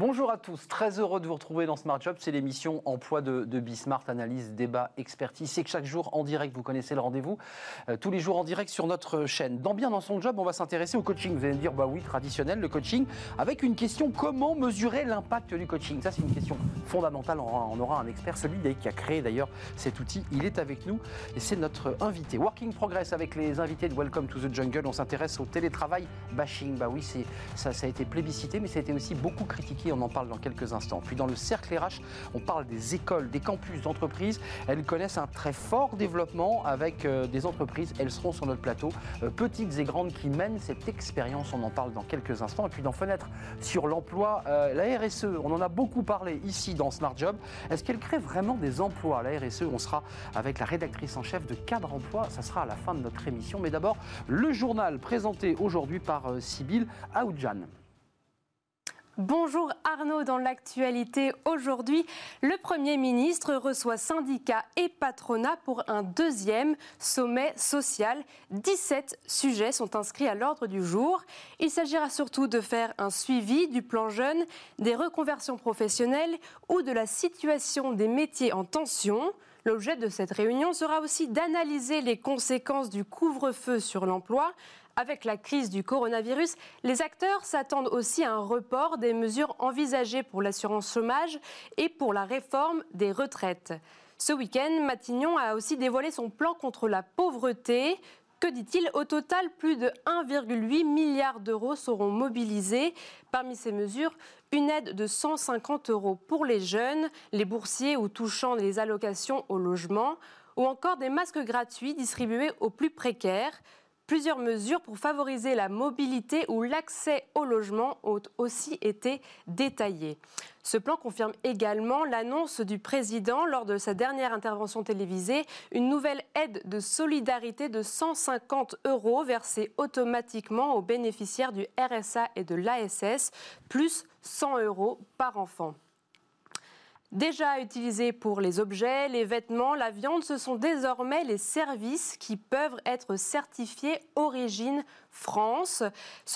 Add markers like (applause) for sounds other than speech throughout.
Bonjour à tous, très heureux de vous retrouver dans Smart Job. C'est l'émission emploi de, de Bismart, analyse, débat, expertise. C'est que chaque jour en direct, vous connaissez le rendez-vous, euh, tous les jours en direct sur notre chaîne. Dans Bien dans son job, on va s'intéresser au coaching. Vous allez me dire, bah oui, traditionnel, le coaching, avec une question comment mesurer l'impact du coaching? Ça, c'est une question fondamentale. On aura, un expert, celui qui a créé d'ailleurs cet outil. Il est avec nous et c'est notre invité. Working Progress avec les invités de Welcome to the Jungle. On s'intéresse au télétravail bashing. Bah oui, ça, ça a été plébiscité, mais ça a été aussi beaucoup critiqué on en parle dans quelques instants. Puis dans le cercle RH, on parle des écoles, des campus, d'entreprises. Elles connaissent un très fort développement avec euh, des entreprises. Elles seront sur notre plateau, euh, petites et grandes, qui mènent cette expérience. On en parle dans quelques instants. Et puis dans Fenêtre sur l'emploi, euh, la RSE, on en a beaucoup parlé ici dans Smart Job. Est-ce qu'elle crée vraiment des emplois La RSE, on sera avec la rédactrice en chef de Cadre Emploi. Ça sera à la fin de notre émission. Mais d'abord, le journal présenté aujourd'hui par Sybille Aoudjan. Bonjour Arnaud, dans l'actualité aujourd'hui, le Premier ministre reçoit syndicats et patronats pour un deuxième sommet social. 17 sujets sont inscrits à l'ordre du jour. Il s'agira surtout de faire un suivi du plan jeune, des reconversions professionnelles ou de la situation des métiers en tension. L'objet de cette réunion sera aussi d'analyser les conséquences du couvre-feu sur l'emploi, avec la crise du coronavirus, les acteurs s'attendent aussi à un report des mesures envisagées pour l'assurance chômage et pour la réforme des retraites. Ce week-end, Matignon a aussi dévoilé son plan contre la pauvreté. Que dit-il? Au total, plus de 1,8 milliard d'euros seront mobilisés. Parmi ces mesures, une aide de 150 euros pour les jeunes, les boursiers ou touchant les allocations au logement, ou encore des masques gratuits distribués aux plus précaires. Plusieurs mesures pour favoriser la mobilité ou l'accès au logement ont aussi été détaillées. Ce plan confirme également l'annonce du président lors de sa dernière intervention télévisée, une nouvelle aide de solidarité de 150 euros versée automatiquement aux bénéficiaires du RSA et de l'ASS, plus 100 euros par enfant. Déjà utilisés pour les objets, les vêtements, la viande, ce sont désormais les services qui peuvent être certifiés Origine France.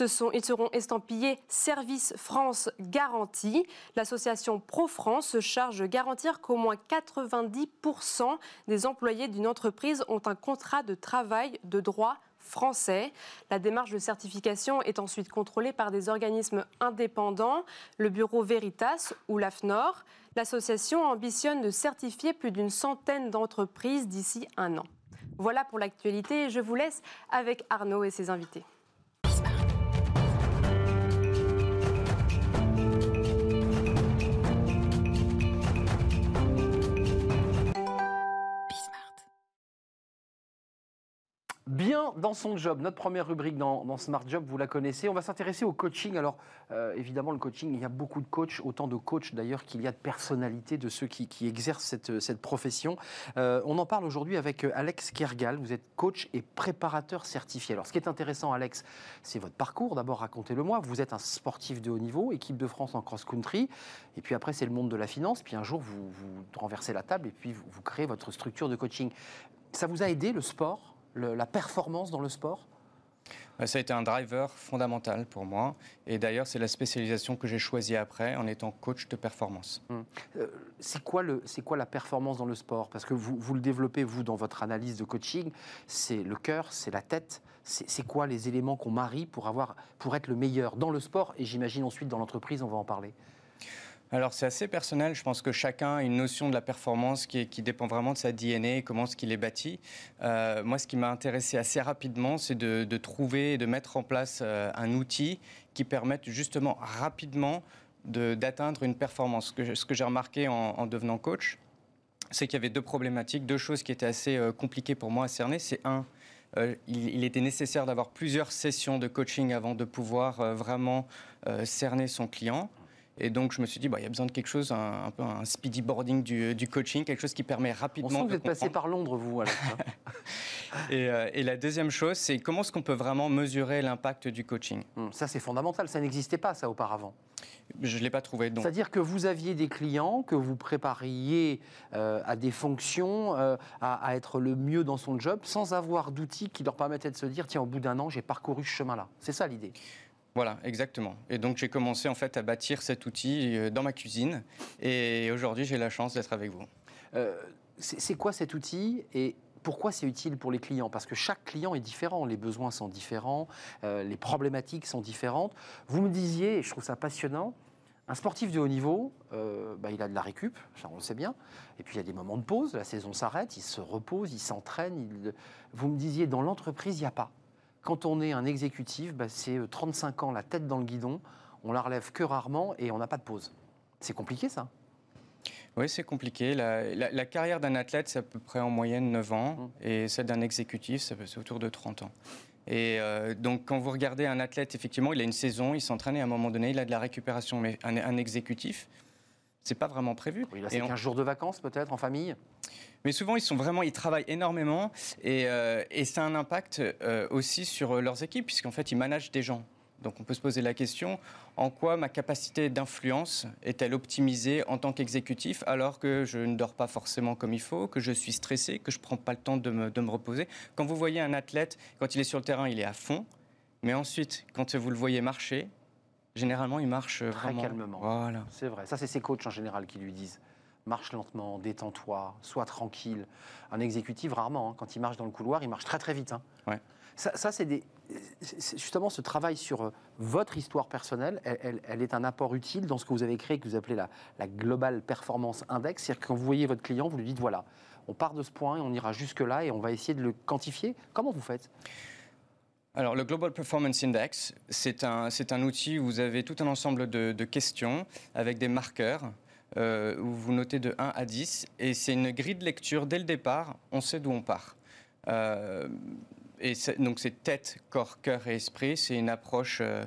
Ils seront estampillés Service France Garantie. L'association Pro France se charge de garantir qu'au moins 90% des employés d'une entreprise ont un contrat de travail de droit français. La démarche de certification est ensuite contrôlée par des organismes indépendants, le bureau Veritas ou l'AFNOR. L'association ambitionne de certifier plus d'une centaine d'entreprises d'ici un an. Voilà pour l'actualité. Je vous laisse avec Arnaud et ses invités. Bien dans son job, notre première rubrique dans, Smart Job, vous la connaissez. On va s'intéresser au coaching. Alors, euh, évidemment, le coaching, il y a beaucoup de coachs, autant de coachs d'ailleurs qu'il y a de personnalités de ceux qui, exercent cette, profession. Euh, on en parle aujourd'hui avec euh, Alex Kergal. Vous êtes coach et préparateur certifié. Alors, ce qui est intéressant, Alex, c'est votre parcours. D'abord, racontez-le-moi. Vous êtes un sportif de haut niveau, équipe de France en cross-country. Et puis après, c'est le monde de la finance. Puis un jour, vous, vous renversez la table et puis vous créez votre structure de coaching. Ça vous a aidé, le sport? La performance dans le sport ça a été un driver fondamental pour moi. Et d'ailleurs, c'est la spécialisation que j'ai choisie après en étant coach de performance. Hum. Euh, c'est quoi, quoi, la performance dans le sport? Parce que vous, vous, le développez, vous, dans votre analyse de coaching. C'est le cœur, c'est la tête. C'est quoi les éléments qu'on marie pour, avoir, pour être le meilleur dans le sport? Et j'imagine ensuite dans l'entreprise, on va en parler alors c'est assez personnel, je pense que chacun a une notion de la performance qui, dépend vraiment de sa DNA, comment ce qu'il est bâti. Euh, moi ce qui m'a intéressé assez rapidement, c'est de, trouver et de mettre en place euh, un outil qui permette justement rapidement d'atteindre une performance. Ce que, j'ai remarqué en, devenant coach, c'est qu'il y avait deux problématiques, deux choses qui étaient assez euh, compliquées pour moi à cerner. C'est un, il, était nécessaire d'avoir plusieurs sessions de coaching avant de pouvoir vraiment cerner son client. Et donc, je me suis dit, bah, il y a besoin de quelque chose, un, peu un speedy boarding du, coaching, quelque chose qui permet rapidement. On sent que vous êtes passé par Londres, vous, Alex. (laughs) Euh, et, la deuxième chose, c'est comment est-ce qu'on peut vraiment mesurer l'impact du coaching? Hum, Ça, c'est fondamental. Ça n'existait pas, ça, auparavant. Je ne l'ai pas trouvé. C'est-à-dire que vous aviez des clients, que vous prépariez euh, à des fonctions, euh, à, à, être le mieux dans son job, sans avoir d'outils qui leur permettaient de se dire, tiens, au bout d'un an, j'ai parcouru ce chemin-là. C'est ça l'idée? Voilà, exactement. Et donc j'ai commencé en fait à bâtir cet outil euh, dans ma cuisine. Et aujourd'hui, j'ai la chance d'être avec vous. Euh, c'est quoi cet outil et pourquoi c'est utile pour les clients? Parce que chaque client est différent, les besoins sont différents, euh, les problématiques sont différentes. Vous me disiez, et je trouve ça passionnant, un sportif de haut niveau, bah, il a de la récup, on le sait bien, et puis il y a des moments de pause, la saison s'arrête, il se repose, il s'entraîne. Vous me disiez, dans l'entreprise, il n'y a pas. Quand on est un exécutif, bah, c'est 35 euh, ans la tête dans le guidon, on la relève que rarement et on n'a pas de pause. C'est compliqué ça oui, c'est compliqué. La, carrière d'un athlète, c'est à peu près en moyenne 9 ans, mmh. et celle d'un exécutif, c'est autour de 30 ans. Et euh, donc, quand vous regardez un athlète, effectivement, il a une saison, il s'entraîne et à un moment donné, il a de la récupération. Mais un, un exécutif, c'est pas vraiment prévu. Oui, là, c'est 15 jours de vacances, peut-être, en famille? Mais souvent, ils sont vraiment, ils travaillent énormément et, euh, et ça a un impact euh, aussi sur leurs équipes, puisqu'en fait, ils managent des gens. Donc, on peut se poser la question en quoi ma capacité d'influence est-elle optimisée en tant qu'exécutif alors que je ne dors pas forcément comme il faut, que je suis stressé, que je ne prends pas le temps de me, de me reposer? Quand vous voyez un athlète, quand il est sur le terrain, il est à fond. Mais ensuite, quand vous le voyez marcher, généralement, il marche très calmement. Voilà. C'est vrai. Ça, c'est ses coachs en général qui lui disent marche lentement, détends-toi, sois tranquille. Un exécutif, rarement, hein. quand il marche dans le couloir, il marche très très vite. Hein. Ça, c'est des... justement ce travail sur euh, votre histoire personnelle, elle, est un apport utile dans ce que vous avez créé, que vous appelez la, la Global Performance Index. C'est-à-dire que quand vous voyez votre client, vous lui dites voilà, on part de ce point et on ira jusque-là et on va essayer de le quantifier. Comment vous faites? Alors, le Global Performance Index, c'est un, un, outil où vous avez tout un ensemble de, de questions avec des marqueurs euh, où vous notez de 1 à 10, et c'est une grille de lecture dès le départ, on sait d'où on part. Euh, et donc c'est tête, corps, cœur et esprit, c'est une approche euh,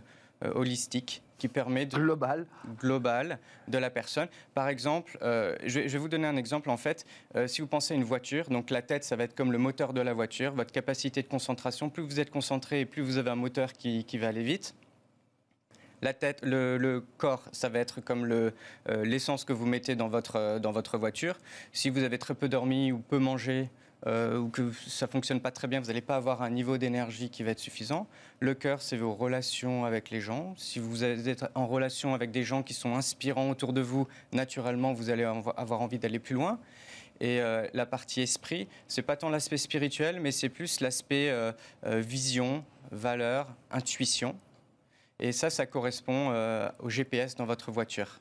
holistique qui permet de global global de la personne. Par exemple, je, vais vous donner un exemple en fait. si vous pensez à une voiture, donc la tête, ça va être comme le moteur de la voiture, votre capacité de concentration. Plus vous êtes concentré, plus vous avez un moteur qui, qui va aller vite. La tête, le, corps, ça va être comme euh, l'essence que vous mettez dans votre, euh, dans votre voiture. Si vous avez très peu dormi ou peu mangé, euh, ou que ça fonctionne pas très bien, vous n'allez pas avoir un niveau d'énergie qui va être suffisant. Le cœur, c'est vos relations avec les gens. Si vous êtes en relation avec des gens qui sont inspirants autour de vous, naturellement, vous allez avoir envie d'aller plus loin. Et la partie esprit, c'est pas tant l'aspect spirituel, mais c'est plus l'aspect vision, valeur, intuition. Et ça, ça correspond euh, au GPS dans votre voiture.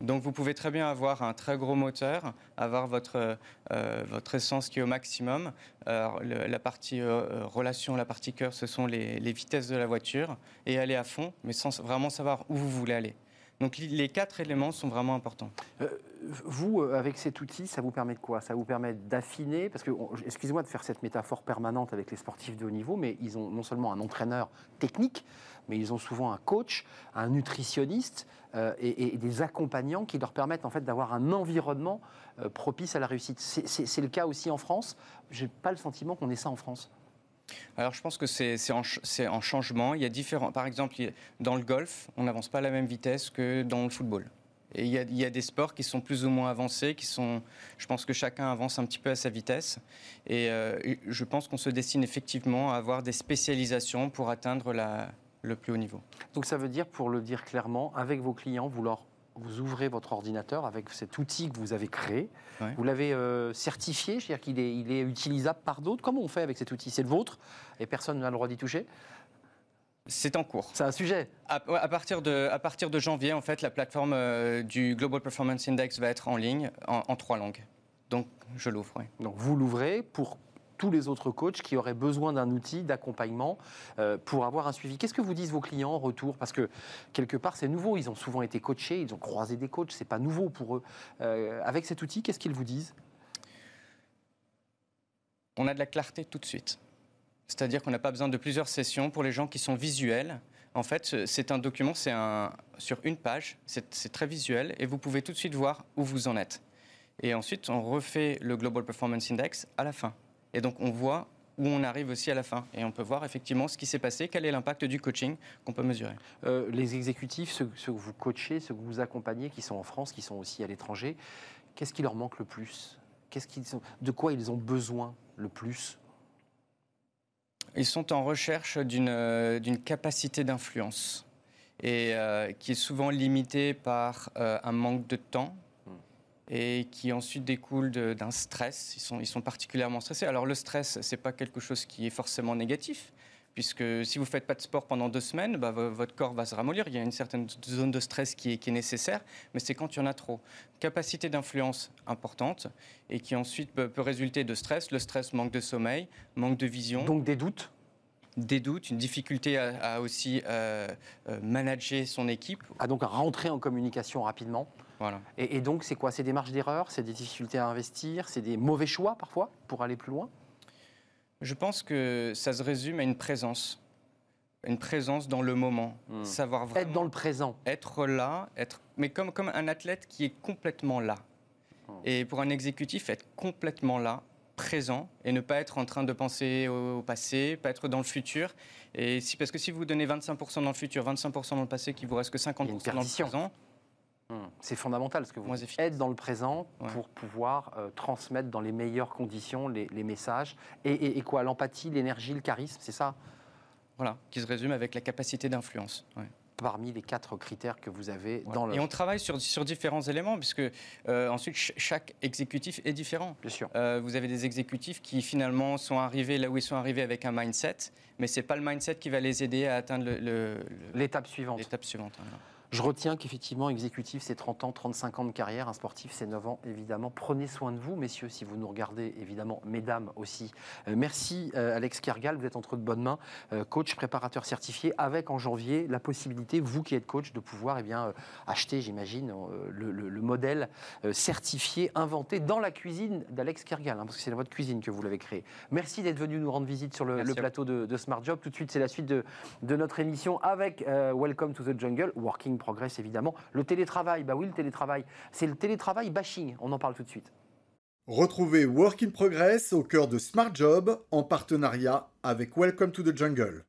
Donc vous pouvez très bien avoir un très gros moteur, avoir votre, euh, votre essence qui est au maximum. la partie euh, relation, la partie cœur, ce sont les, vitesses de la voiture, et aller à fond, mais sans vraiment savoir où vous voulez aller. Donc les quatre éléments sont vraiment importants. Vous, avec cet outil, ça vous permet de quoi? Ça vous permet d'affiner, parce que, excusez-moi de faire cette métaphore permanente avec les sportifs de haut niveau, mais ils ont non seulement un entraîneur technique, mais ils ont souvent un coach, un nutritionniste euh, et, des accompagnants qui leur permettent en fait d'avoir un environnement propice à la réussite. C'est le cas aussi en France. J'ai pas le sentiment qu'on ait ça en France. Alors je pense que c'est en, changement. Il y a différents. Par exemple, dans le golf, on n'avance pas à la même vitesse que dans le football. Et il y, a, des sports qui sont plus ou moins avancés, qui sont. Je pense que chacun avance un petit peu à sa vitesse. Et, euh, je pense qu'on se destine effectivement à avoir des spécialisations pour atteindre le plus haut niveau. Donc ça veut dire, pour le dire clairement, avec vos clients, vous leur vous ouvrez votre ordinateur avec cet outil que vous avez créé. Vous l'avez euh, certifié, c'est-à-dire qu'il est, il est utilisable par d'autres. Comment on fait avec cet outil? C'est le vôtre et personne n'a le droit d'y toucher? C'est en cours. C'est un sujet. À, partir de, à partir de janvier, en fait, la plateforme euh, du Global Performance Index va être en ligne en, trois langues. Donc, je l'ouvre. Donc, vous l'ouvrez pour tous les autres coachs qui auraient besoin d'un outil d'accompagnement euh, pour avoir un suivi. Qu'est-ce que vous disent vos clients en retour? Parce que quelque part, c'est nouveau. Ils ont souvent été coachés, ils ont croisé des coachs, c'est pas nouveau pour eux. Euh, avec cet outil, qu'est-ce qu'ils vous disent? On a de la clarté tout de suite. C'est-à-dire qu'on n'a pas besoin de plusieurs sessions pour les gens qui sont visuels. En fait, c'est un document, c'est un, sur une page, c'est très visuel et vous pouvez tout de suite voir où vous en êtes. Et ensuite, on refait le Global Performance Index à la fin. Et donc on voit où on arrive aussi à la fin. Et on peut voir effectivement ce qui s'est passé, quel est l'impact du coaching qu'on peut mesurer. Euh, les exécutifs, ceux, que vous coachez, ceux que vous accompagnez, qui sont en France, qui sont aussi à l'étranger, qu'est-ce qui leur manque le plus? Qu'est-ce qu'ils De quoi ils ont besoin le plus? Ils sont en recherche d'une capacité d'influence et qui est souvent limitée par un manque de temps, et qui ensuite découle d'un stress. Ils sont, ils sont particulièrement stressés. Alors le stress, ce n'est pas quelque chose qui est forcément négatif, puisque si vous ne faites pas de sport pendant deux semaines, bah, votre corps va se ramollir. Il y a une certaine zone de stress qui est, qui est nécessaire, mais c'est quand il y en a trop. Capacité d'influence importante, et qui ensuite peut, résulter de stress. Le stress, manque de sommeil, manque de vision. Donc des doutes? Des doutes, une difficulté à, aussi euh, euh, manager son équipe. À donc rentrer en communication rapidement? Et, donc, c'est quoi? C'est des marges d'erreur? C'est des difficultés à investir? C'est des mauvais choix parfois pour aller plus loin? Je pense que ça se résume à une présence. Une présence dans le moment. Hmm. Savoir vraiment être dans le présent. Être là, être, mais comme, comme un athlète qui est complètement là. Hmm. Et pour un exécutif, être complètement là, présent, et ne pas être en train de penser au, passé, pas être dans le futur. Et si, parce que si vous donnez 25% dans le futur, 25% dans le passé, qu'il vous reste que 50% dans le présent. C'est fondamental, ce que vous êtes dans le présent pour pouvoir euh, transmettre dans les meilleures conditions les, messages. Et, quoi L'empathie, l'énergie, le charisme, c'est ça? Voilà, qui se résume avec la capacité d'influence. Parmi les quatre critères que vous avez dans le... Et on travaille sur, sur différents éléments, puisque euh, ensuite chaque exécutif est différent. Bien sûr. Euh, vous avez des exécutifs qui finalement sont arrivés là où ils sont arrivés avec un mindset, mais ce n'est pas le mindset qui va les aider à atteindre l'étape le, suivante. L'étape suivante. Je retiens qu'effectivement, exécutif, c'est 30 ans, 35 ans de carrière. Un sportif, c'est 9 ans, évidemment. Prenez soin de vous, messieurs, si vous nous regardez, évidemment, mesdames aussi. Euh, merci, euh, Alex Kergal. Vous êtes entre de bonnes mains. Euh, coach, préparateur certifié, avec en janvier la possibilité, vous qui êtes coach, de pouvoir eh bien, acheter, j'imagine, le, modèle certifié, inventé dans la cuisine d'Alex Kergal, hein, parce que c'est dans votre cuisine que vous l'avez créé. Merci d'être venu nous rendre visite sur le, plateau de, Smart Job. Tout de suite, c'est la suite de, de, notre émission avec Welcome to the Jungle, Working progresse évidemment. Le télétravail, bah oui, le télétravail, c'est le télétravail bashing. On en parle tout de suite. Retrouvez Work in Progress au cœur de Smart Job en partenariat avec Welcome to the Jungle.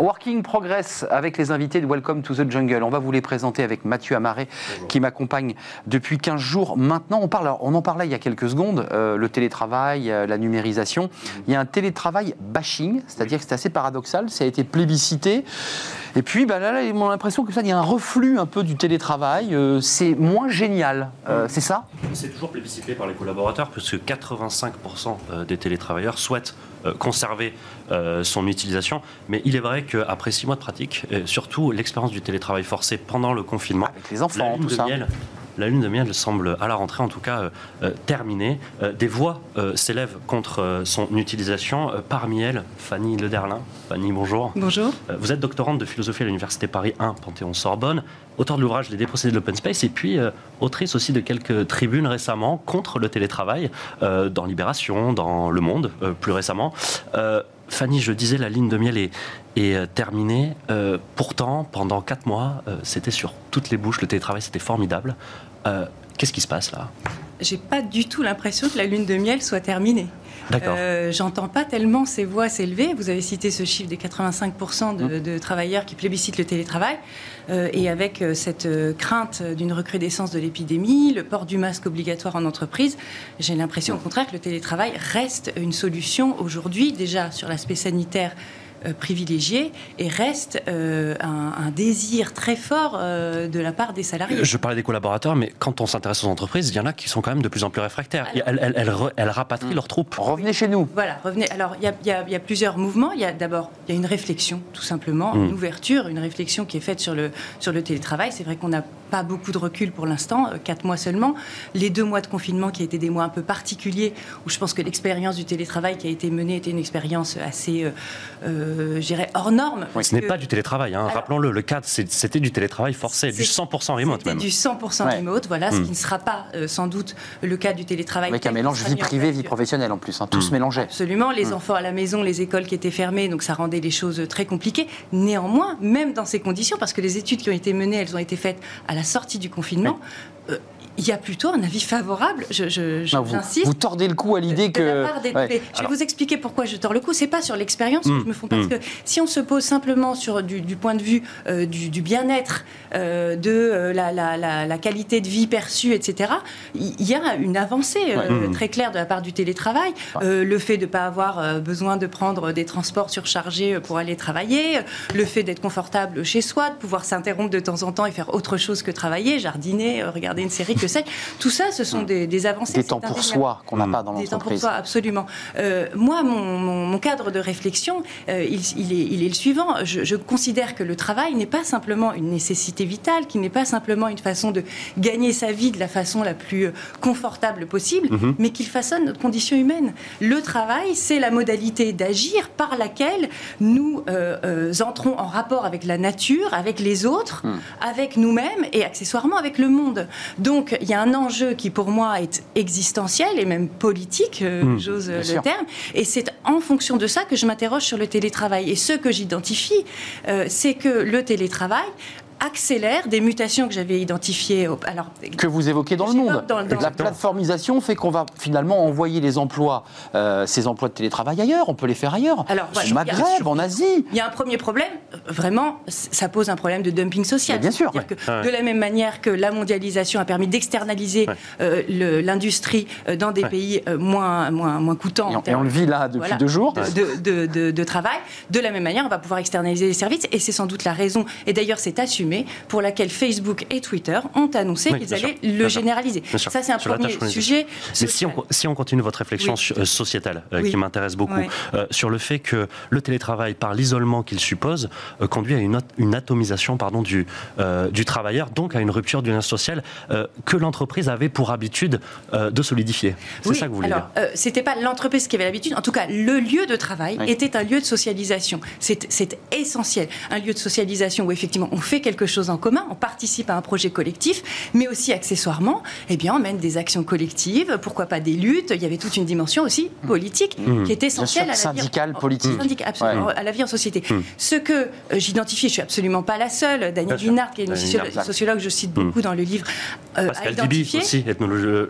Working Progress avec les invités de Welcome to the Jungle. On va vous les présenter avec Mathieu Amaré qui m'accompagne depuis 15 jours maintenant. On, parle, on en parlait il y a quelques secondes, euh, le télétravail, euh, la numérisation. Mhm. Il y a un télétravail bashing, c'est-à-dire que c'est assez paradoxal, ça a été plébiscité. Et puis bah, là, on a l'impression que ça, il y a un reflux un peu du télétravail. Euh, c'est moins génial, c'est ça? C'est toujours plébiscité par les collaborateurs, puisque 85% des télétravailleurs souhaitent euh, conserver euh, son utilisation. Mais il est vrai qu'après six mois de pratique, surtout l'expérience du télétravail forcé pendant le confinement, avec les enfants, tout ça. La lune de miel semble, à la rentrée en tout cas, euh, terminée. des voix s'élèvent contre son utilisation. parmi elles, Fanny Lederlin. Fanny, bonjour. Bonjour. vous êtes doctorante de philosophie à l'Université Paris 1, Panthéon-Sorbonne auteur de l'ouvrage Les déprocédés de l'open space, et puis euh, autrice aussi de quelques tribunes récemment contre le télétravail, euh, dans Libération, dans Le Monde, euh, plus récemment. Fanny, je disais, la ligne de miel est, est terminée. pourtant, pendant quatre mois, c'était sur toutes les bouches, le télétravail, c'était formidable. Qu'est-ce qui se passe là? J'ai pas du tout l'impression que la lune de miel soit terminée. Euh, J'entends pas tellement ces voix s'élever. Vous avez cité ce chiffre des 85% de, de, travailleurs qui plébiscitent le télétravail. Euh, et avec euh, cette euh, crainte d'une recrudescence de l'épidémie, le port du masque obligatoire en entreprise, j'ai l'impression au contraire que le télétravail reste une solution aujourd'hui, déjà sur l'aspect sanitaire euh, privilégié et reste euh, un, désir très fort euh, de la part des salariés. Je parlais des collaborateurs, mais quand on s'intéresse aux entreprises, il y en a qui sont quand même de plus en plus réfractaires. elles, rapatrient leurs troupes. Revenez chez nous. Voilà, revenez. Alors, il y, a, plusieurs mouvements. Il y a d'abord il y a une réflexion, tout simplement, mm. une ouverture, une réflexion qui est faite sur le, sur le télétravail. C'est vrai qu'on n'a pas beaucoup de recul pour l'instant, quatre mois seulement. Les deux mois de confinement qui étaient des mois un peu particuliers, où je pense que l'expérience du télétravail qui a été menée était une expérience assez euh, j'irais hors norme. ce n'est pas du télétravail, hein. rappelons-le, le cadre c'était du télétravail forcé, du 100% remote même. du 100% remote, voilà, ce hmm. qui ne sera pas euh, sans doute le cas du télétravail. Avec un mélange vie privée, vie professionnelle en plus, hein, tout se mélangeait. Absolument, les hmm. enfants à la maison, les écoles qui étaient fermées, donc ça rendait les choses très compliquées. Néanmoins, même dans ces conditions, parce que les études qui ont été menées, elles ont été faites à la sortie du confinement, euh, il y a plutôt un avis favorable. Je, je, Non, vous, tordez le cou à l'idée de que. la part des- Ouais. des- Je vais vous expliquer pourquoi je tords le cou. C'est pas sur l'expérience que Mm, je me fonds parce mm. que si on se pose simplement sur du, du point de vue euh, du, du bien-être, euh, de euh, la, la- la- la qualité de vie perçue, etc., il y, a une avancée euh, Ouais. Mm. très claire de la part du télétravail. Euh, le fait de ne pas avoir besoin de prendre des transports surchargés pour aller travailler, le fait d'être confortable chez soi, de pouvoir s'interrompre de temps en temps et faire autre chose que travailler, jardiner, regarder une série, que sais Tout ça, ce sont des, des avancées. Des c'est temps pour soi qu'on n'a pas dans Des temps pour l'entreprise. soi, absolument. Euh, moi, mon, mon- mon cadre de réflexion, euh, il, il est, il est le suivant. Je, je considère que le travail n'est pas simplement une nécessité vitale, qui n'est pas simplement une façon de gagner sa vie de la façon la plus euh, confortable possible, Mhm. mais qu'il façonne notre condition humaine. Le travail, c'est la modalité d'agir par laquelle nous euh, euh, entrons en rapport avec la nature, avec les autres, Mhm. avec nous-mêmes et accessoirement avec le monde. Donc, il y a un enjeu qui, pour moi, est existentiel et même politique, euh, Mm, j'ose le sûr. terme. Et c'est en fonction de ça que je m'interroge sur le télétravail. Et ce que j'identifie, euh, c'est que le télétravail accélère des mutations que j'avais identifiées. au- Alors, que vous évoquez dans le monde. dans le- dans- la plateformisation fait qu'on va finalement envoyer les emplois, euh, ces emplois de télétravail ailleurs. On peut les faire ailleurs. Alors, voilà, Au il y a- Maghreb, en Asie. Il y a un premier problème, euh, vraiment, ça pose un problème de dumping social. Mais bien sûr, C'est-à-dire que Ouais. de la même manière que la mondialisation a permis d'externaliser Ouais. euh, l'industrie dans des Ouais. pays euh, moins, moins, moins coûtants Et on, et termes on le vit là depuis voilà, deux jours. de, de- de- de travail. De la même manière, on va pouvoir externaliser les services et c'est sans doute la raison, et d'ailleurs c'est assumé, pour laquelle Facebook et Twitter ont annoncé Oui, qu'ils sûr, allaient le généraliser. Ça, c'est un sur premier sujet. Mais si on, si on continue votre réflexion Oui. euh, sociétale, euh, Oui. qui m'intéresse beaucoup, euh, sur le fait que le télétravail, par l'isolement qu'il suppose, euh, conduit à une, at- une atomisation pardon, du, du travailleur, donc à une rupture du lien social que l'entreprise avait pour habitude de solidifier. C'est ça que vous voulez alors, dire? c'était pas l'entreprise qui avait l'habitude. En tout cas, le lieu de travail était un lieu de socialisation. C'est c'est essentiel. Un lieu de socialisation où effectivement on fait quelque chose en commun, on participe à un projet collectif, mais aussi accessoirement, eh bien, on mène des actions collectives. Pourquoi pas des luttes Il y avait toute une dimension aussi politique Mmh. qui est essentielle sûr, à la vie. syndicale, en- politique. syndic- absolument, à la vie en société. Ce que euh, j'identifie, je suis absolument pas la seule. Daniel. Linhart, qui est une sociologue, sociologue, je cite beaucoup dans le livre, euh, a Pascal identifié. aussi,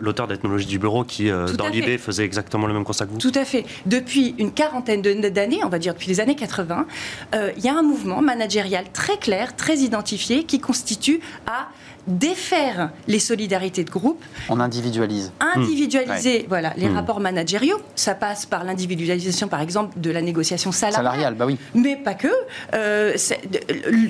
l'auteur d'Ethnologie du bureau, qui euh, dans l'IB faisait exactement le même constat que vous. Tout à fait. Depuis une quarantaine d'années, on va dire depuis les années 80, euh, il y a un mouvement managérial très clair, très identifié, qui constitue à défaire les solidarités de groupe, On individualise. individualiser voilà, les Mm. rapports managériaux. Ça passe par l'individualisation, par exemple, de la négociation salariale. Salarial, bah oui. Mais pas que. Euh,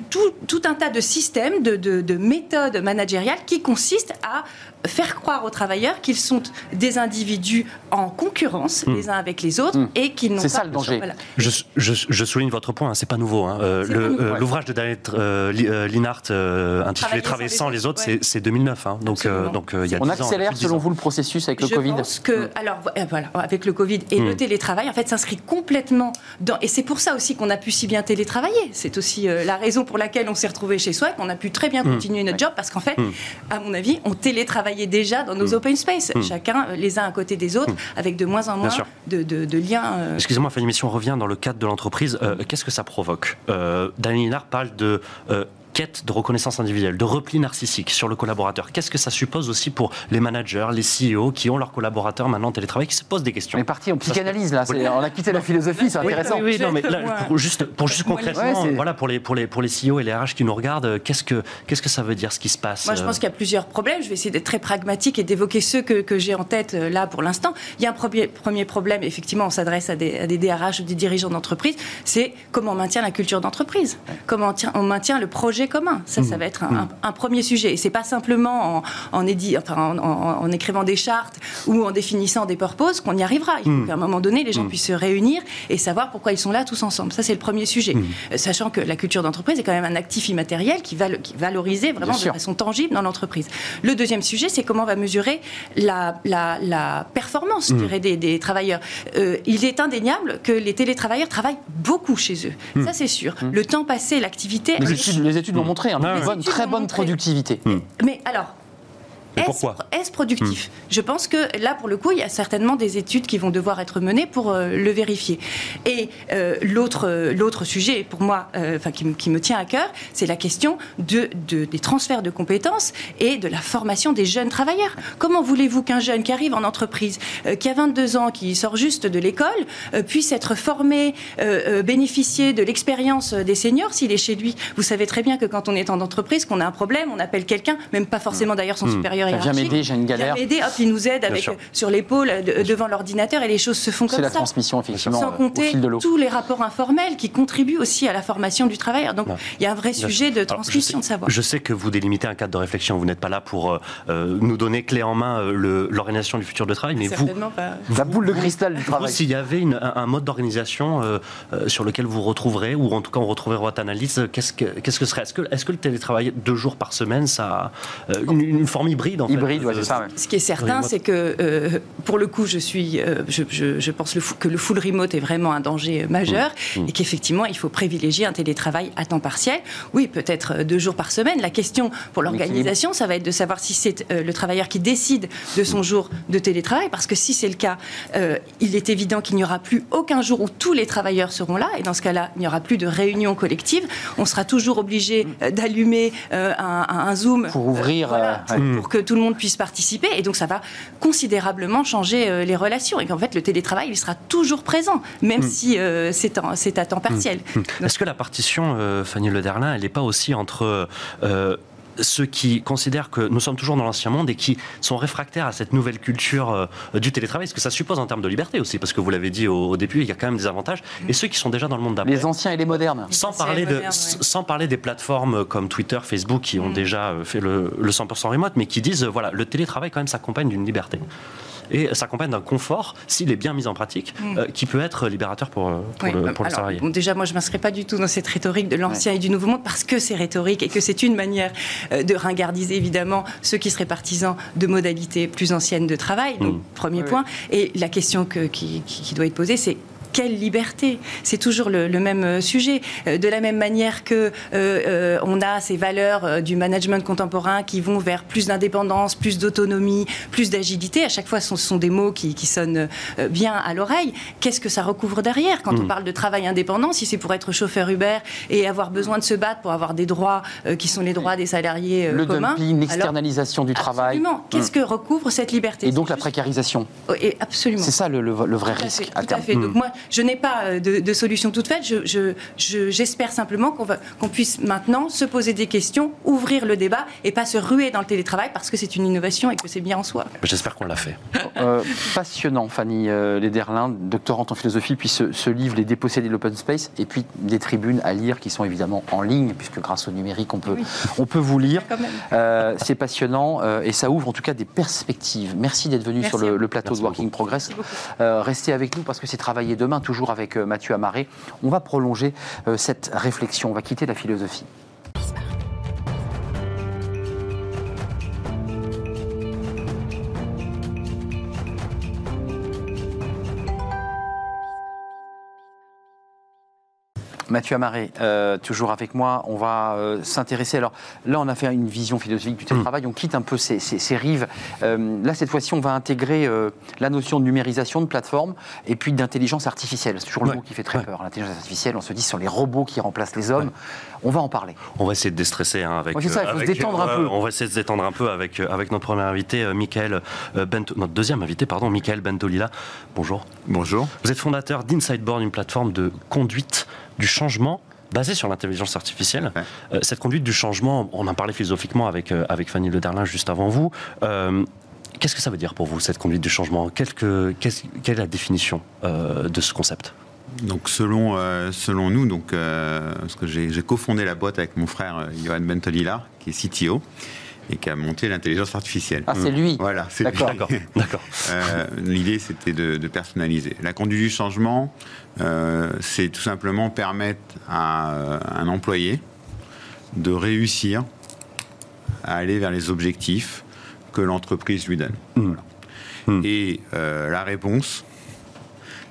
tout, tout un tas de systèmes, de, de- de méthodes managériales qui consistent à faire croire aux travailleurs qu'ils sont des individus en concurrence les uns avec les autres Mm. et qu'ils n'ont pas... C'est ça, le danger. Voilà. Je, je- je souligne votre point, hein, c'est pas nouveau. hein. Euh, euh, ouais. L'ouvrage de Daniel euh, euh, Linhart euh, intitulé Travailler Travailler sans les autres, ouais. c'est- c'est 2009. hein. Donc, euh, donc euh, il y a On 10 ans, accélère, plus de 10 selon ans. vous, le processus avec le je Covid pense que, alors vo- euh, voilà, avec le Covid et le télétravail, en fait, s'inscrit complètement dans. Et c'est pour ça aussi qu'on a pu si bien télétravailler. C'est aussi euh, la raison pour laquelle on s'est retrouvé chez soi et qu'on a pu très bien continuer notre job parce qu'en fait, à mon avis, on déjà dans nos Mm. open space, Mm. chacun euh, les uns à côté des autres, avec de moins en moins de, de- de liens. euh, Excusez-moi, Fanny, si on revient dans le cadre de l'entreprise, euh, qu'est-ce que ça provoque? Euh, Daniel Linhart parle de quête de reconnaissance individuelle, de repli narcissique sur le collaborateur. Qu'est-ce que ça suppose aussi pour les managers, les CEO qui ont leurs collaborateurs maintenant en télétravail, qui se posent des questions On est parti en psychanalyse là, c'est- on a quitté la philosophie, c'est Oui, intéressant. Oui, oui, non, mais là, pour juste, pour juste concrètement, ouais, voilà, pour les, pour, les, pour les CEO et les RH qui nous regardent, euh, qu'est-ce que, qu'est-ce que ça veut dire ce qui se passe Moi, je euh, pense qu'il y a plusieurs problèmes. Je vais essayer d'être très pragmatique et d'évoquer ceux que, que j'ai en tête euh, là pour l'instant. Il y a un premier, premier problème, effectivement, on s'adresse à des, à des DRH ou des dirigeants d'entreprise, c'est comment on maintient la culture d'entreprise, comment on, tient- on maintient le projet commun. Ça, ça va être un, un- un premier sujet. Et c'est pas simplement en, en, édi- enfin, en, en- en écrivant des chartes ou en définissant des purposes qu'on y arrivera. Il faut Mmh. qu'à un moment donné, les gens puissent se réunir et savoir pourquoi ils sont là tous ensemble. Ça, c'est le premier sujet. Euh, Sachant que la culture d'entreprise est quand même un actif immatériel qui va qui est valorisé vraiment de façon tangible dans l'entreprise. Le deuxième sujet, c'est comment on va mesurer la, la- la performance je dirais, des, des travailleurs. Euh, il est indéniable que les télétravailleurs travaillent beaucoup chez eux. Ça, c'est sûr. Le temps passé, l'activité. Les études, les études l'ont montré, hein, une bonne- très bonne montré. productivité. Mais alors, est-ce productif hmm. Je pense que là, pour le coup, il y a certainement des études qui vont devoir être menées pour euh, le vérifier. Et euh, l'autre, l'autre sujet, pour moi, euh, enfin, qui, qui, me tient à cœur, c'est la question de, des transferts de compétences et de la formation des jeunes travailleurs. Comment voulez-vous qu'un jeune qui arrive en entreprise, qui a 22 ans, qui sort juste de l'école, puisse être formé, bénéficier de l'expérience des seniors s'il est chez lui? Vous savez très bien que quand on est en entreprise, qu'on a un problème, on appelle quelqu'un, même pas forcément d'ailleurs son hmm. supérieur Viens m'aider, j'ai une galère. Viens m'aider, hop, il nous aide avec, sur l'épaule, devant l'ordinateur, et les choses se font comme ça. C'est la transmission, effectivement, Sans compter tous les rapports informels qui contribuent aussi à la formation du travailleur. Donc, il y a un vrai sujet de transmission de savoir. Je sais que vous délimitez un cadre de réflexion. Vous n'êtes pas là pour euh, euh, nous donner clé en main euh, l'organisation du futur de travail, mais vous, pas. la boule de cristal du travail. S'il y avait un, mode d'organisation sur lequel vous retrouverez, ou en tout cas on retrouverait votre analyse, qu'est-ce que, qu'est-ce que serait? Est-ce que, est que le télétravail deux jours par semaine, ça une, une forme hybride Hybride, c'est ça. Ce qui est certain, c'est que euh, pour le coup, je suis, euh, je, pense que le full remote est vraiment un danger majeur mmh. Mmh. et qu'effectivement, il faut privilégier un télétravail à temps partiel. Oui, peut-être deux jours par semaine. La question pour l'organisation, ça va être de savoir si c'est euh, le travailleur qui décide de son jour de télétravail, parce que si c'est le cas, il est évident qu'il n'y aura plus aucun jour où tous les travailleurs seront là, et dans ce cas-là, il n'y aura plus de réunion collective. On sera toujours obligé d'allumer un, Zoom pour ouvrir, pour que tout le monde puisse participer. Et donc, ça va considérablement changer euh, les relations. Et qu'en fait, le télétravail, il sera toujours présent, même mm. si euh, c'est à temps partiel. Mm. Mm. Est-ce que la partition, euh, Fanny Lederlin, elle n'est pas aussi entre ceux qui considèrent que nous sommes toujours dans l'ancien monde et qui sont réfractaires à cette nouvelle culture euh, du télétravail, ce que ça suppose en termes de liberté aussi, parce que vous l'avez dit au, début, il y a quand même des avantages, et ceux qui sont déjà dans le monde d'après. Les anciens et les modernes. Sans parler, de, sans parler des plateformes comme Twitter, Facebook, qui ont mm. déjà euh, fait le, le 100% remote, mais qui disent, voilà, le télétravail quand même s'accompagne d'une liberté et s'accompagne d'un confort, s'il est bien mis en pratique, mm. euh, qui peut être libérateur pour, euh, pour, le, pour salarié. déjà, moi, je ne m'inscris pas du tout dans cette rhétorique de l'ancien et du nouveau monde parce que c'est rhétorique et que c'est une manière euh, de ringardiser évidemment ceux qui seraient partisans de modalités plus anciennes de travail. Donc, mm. premier point. Et la question que, qui, qui doit être posée, c'est quelle liberté C'est toujours le, même euh, sujet. Euh, de la même manière que euh, on a ces valeurs du management contemporain qui vont vers plus d'indépendance, plus d'autonomie, plus d'agilité. À chaque fois, ce sont des mots qui, sonnent bien à l'oreille. Qu'est-ce que ça recouvre derrière quand on hmm. parle de travail indépendant Si c'est pour être chauffeur Uber et avoir besoin de se battre pour avoir des droits qui sont les droits des salariés le communs. dumping, l'externalisation du travail. Absolument. Qu'est-ce hmm. que recouvre cette liberté? Et donc la précarisation. Oh, et absolument. C'est ça le, vrai risque à, terme. fait. Donc hmm. moi, je n'ai pas euh, de, solution toute faite. J'espère simplement qu'on puisse maintenant se poser des questions, ouvrir le débat et pas se ruer dans le télétravail parce que c'est une innovation et que c'est bien en soi. J'espère qu'on l'a fait. Euh, passionnant, Fanny euh, Lederlin, doctorante en philosophie, puis ce, livre Les dépossédés de l'open space, et puis des tribunes à lire qui sont évidemment en ligne, puisque grâce au numérique, on peut, on peut vous lire. c'est passionnant et ça ouvre en tout cas des perspectives. Merci d'être venu sur le, plateau de Working Progress. restez avec nous parce que c'est travailler demain, toujours avec euh, Mathieu Amaré. On va prolonger euh, cette réflexion, on va quitter la philosophie. Mathieu Amaré, euh, toujours avec moi. On va euh, s'intéresser. Alors là, on a fait une vision philosophique du télétravail. On quitte un peu ces, rives. Euh, là, cette fois-ci, on va intégrer la notion de numérisation de plateforme et puis d'intelligence artificielle. C'est toujours le mot qui fait très peur. L'intelligence artificielle, on se dit sur les robots qui remplacent les hommes. On va en parler. On va essayer de déstresser hein, avec. c'est ça, il faut se détendre un peu. On va essayer de se détendre un peu avec, avec notre premier invité, Michael Bento, notre deuxième invité, pardon, Michael Bentolila. Bonjour. Bonjour. Vous êtes fondateur d'Insideboard, une plateforme de conduite du changement basé sur l'intelligence artificielle. Euh, cette conduite du changement, on en parlait philosophiquement avec, euh, avec Fanny Lederlin juste avant vous. Euh, qu'est-ce que ça veut dire pour vous, cette conduite du changement? Quelle, quelle est la définition de ce concept? Donc selon, selon nous, donc, parce que j'ai cofondé la boîte avec mon frère Johan Bentolila, qui est CTO, et qui a monté l'intelligence artificielle. Ah, c'est lui Voilà, c'est D'accord. (laughs) Euh, L'idée, c'était de, personnaliser. La conduite du changement, euh, c'est tout simplement permettre à euh, un employé de réussir à aller vers les objectifs que l'entreprise lui donne. Mmh. Mmh. Et la réponse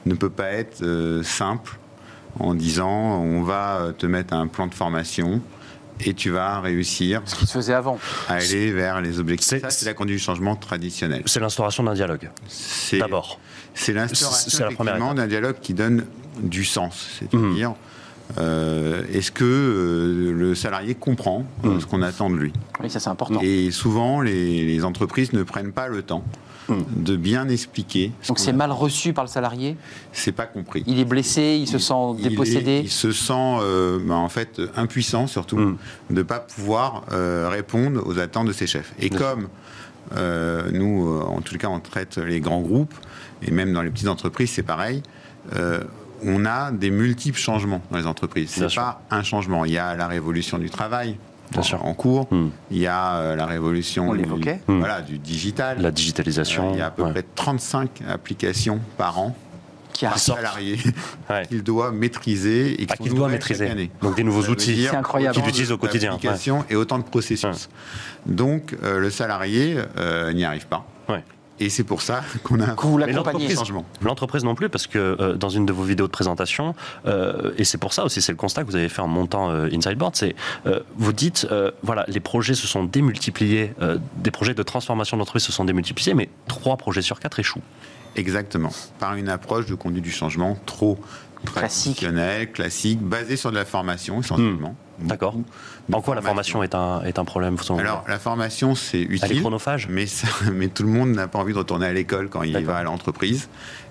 ne peut pas être simple en disant on va te mettre un plan de formation et tu vas réussir Ce qui se faisait avant. à aller vers les objectifs. C'est- Ça, c'est la conduite du changement traditionnelle. C'est l'instauration d'un dialogue, C'est d'abord. C'est C'est l'instauration la première effectivement, étape. d'un dialogue qui donne du sens. C'est-à-dire, euh, est-ce que euh, le salarié comprend euh, Mm. ce qu'on attend de lui? Oui, ça c'est important. Et souvent, les, les entreprises ne prennent pas le temps. De bien expliquer. ce Donc c'est mal reçu par le salarié C'est pas compris. Il est blessé, il se sent Il est- dépossédé Il, se sent euh, bah, en fait impuissant surtout Mm. de ne pas pouvoir euh, répondre aux attentes de ses chefs. Et comme euh, nous, en tout cas, on traite les grands groupes et même dans les petites entreprises, c'est pareil. euh, on a des multiples changements dans les entreprises. C'est sûr. pas un changement. Il y a la révolution du travail Bien en, sûr. en cours. Mm. Il y a euh, la révolution On du, l'évoquait. Mm. voilà, du digital. La digitalisation. Euh, il y a à peu ouais. près 35 applications par an qui a par salarié (laughs) Ouais. qu'il doit maîtriser et qui Ah, qu'il doit maîtriser. année. Donc des nouveaux outils. Qu'il utilise au quotidien, d'applications et autant de processus. Donc euh, le salarié euh, n'y arrive pas. Et c'est pour ça qu'on a Que vous un l'accompagnez. l'entreprise- changement. L'entreprise non plus, parce que euh, dans une de vos vidéos de présentation, euh, et c'est pour ça aussi, c'est le constat que vous avez fait en montant euh, Insideboard, c'est euh, vous dites, euh, voilà, les projets se sont démultipliés, euh, des projets de transformation d'entreprise se sont démultipliés, mais trois projets sur quatre échouent. Exactement. Par une approche de conduite du changement trop Classique. traditionnelle, classique, basée sur de la formation essentiellement. Hmm. D'accord. En quoi la formation est un, est un problème Alors la formation c'est Elle est utile. chronophage Mais, ça- (laughs) mais tout le monde n'a pas envie de retourner à l'école quand il va à l'entreprise.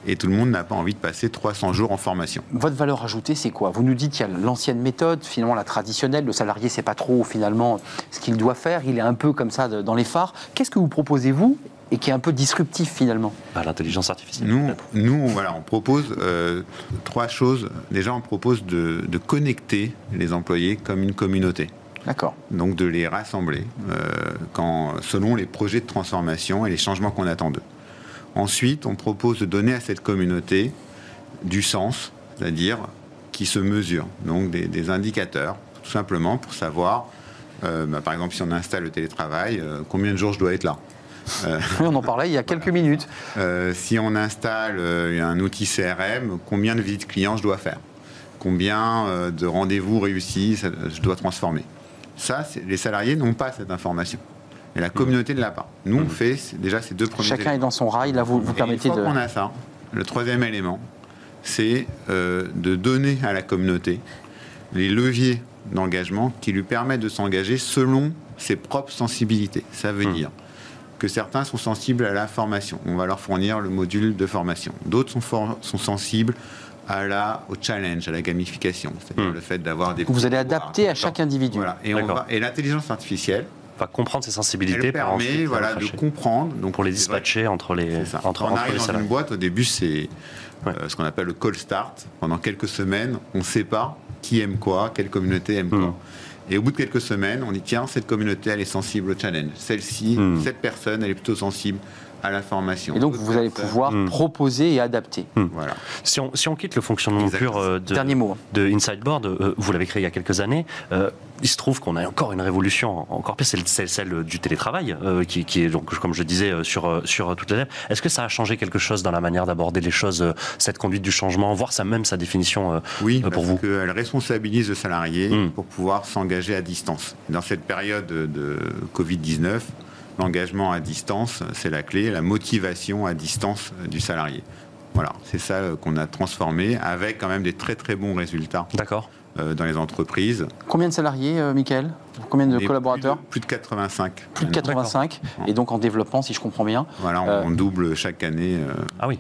Et tout le monde n'a pas envie de passer 300 jours en formation. Votre valeur ajoutée, c'est quoi? Vous nous dites qu'il y a l'ancienne méthode, finalement la traditionnelle, le salarié sait pas trop finalement ce qu'il doit faire, il est un peu comme ça dans les phares. Qu'est-ce que vous proposez vous et qui est un peu disruptif finalement Ah, L'intelligence artificielle. Nous, peut-être. nous voilà, on propose euh, trois choses. Déjà, on propose de, de connecter les employés comme une communauté. D'accord. Donc de les rassembler euh, quand, selon les projets de transformation et les changements qu'on attend d'eux. Ensuite, on propose de donner à cette communauté du sens, c'est-à-dire qui se mesure, donc des, des indicateurs, tout simplement pour savoir, euh, bah, par exemple, si on installe le télétravail, euh, combien de jours je dois être là Euh, Oui, on en parlait il y a quelques minutes. euh, si on installe euh, un outil CRM, combien de visites clients je dois faire? Combien euh, de rendez-vous réussis je dois transformer? Ça, les salariés n'ont pas cette information. Et la communauté ne l'a pas. Nous, on fait c'est- déjà ces deux premiers Chacun est dans son rail, là vous vous Et permettez une fois de... qu'on a ça, le troisième élément, c'est euh, de donner à la communauté les leviers d'engagement qui lui permettent de s'engager selon ses propres sensibilités. Ça veut Hmm. dire que certains sont sensibles à la formation. On va leur fournir le module de formation. D'autres sont, for- sont sensibles à la, au challenge, à la gamification, c'est-à-dire Hmm. le fait d'avoir des... Vous allez adapter à chaque individu. Voilà. Et, l'intelligence artificielle, Va comprendre ses sensibilités elle permet ensuite voilà, de comprendre. Donc, pour les dispatcher entre les, entre, on entre arrive les dans une boîte, au début, c'est Ouais. euh, ce qu'on appelle le call start. Pendant quelques semaines, on ne sait pas qui aime quoi, quelle communauté aime Hmm. quoi. Et au bout de quelques semaines, on dit tiens, cette communauté, elle est sensible au challenge. Celle-ci, Hmm. cette personne, elle est plutôt sensible à la formation. Et donc vous allez pouvoir Hmm. proposer et adapter. Voilà. Si on, si on quitte le fonctionnement Exactement. pur euh, de, Dernier mot. de Insideboard, euh, vous l'avez créé il y a quelques années. euh, il se trouve qu'on a encore une révolution, encore plus, c'est celle du télétravail, euh, qui, qui est, donc, comme je disais, sur, sur toutes les lèvres. Est-ce que ça a changé quelque chose dans la manière d'aborder les choses, cette conduite du changement, voire ça, même sa définition euh, Oui, Euh, pour parce vous. qu'elle responsabilise le salarié Hmm. pour pouvoir s'engager à distance. Dans cette période de Covid-19, l'engagement à distance, c'est la clé, la motivation à distance euh, du salarié. Voilà, c'est ça euh, qu'on a transformé avec quand même des très très bons résultats D'accord euh, dans les entreprises. Combien de salariés, euh, Michael? Combien de Et collaborateurs plus de, plus de 85. Plus de 85. Et donc en développement, si je comprends bien. Voilà, on, Euh, on double chaque année. euh, Ah oui.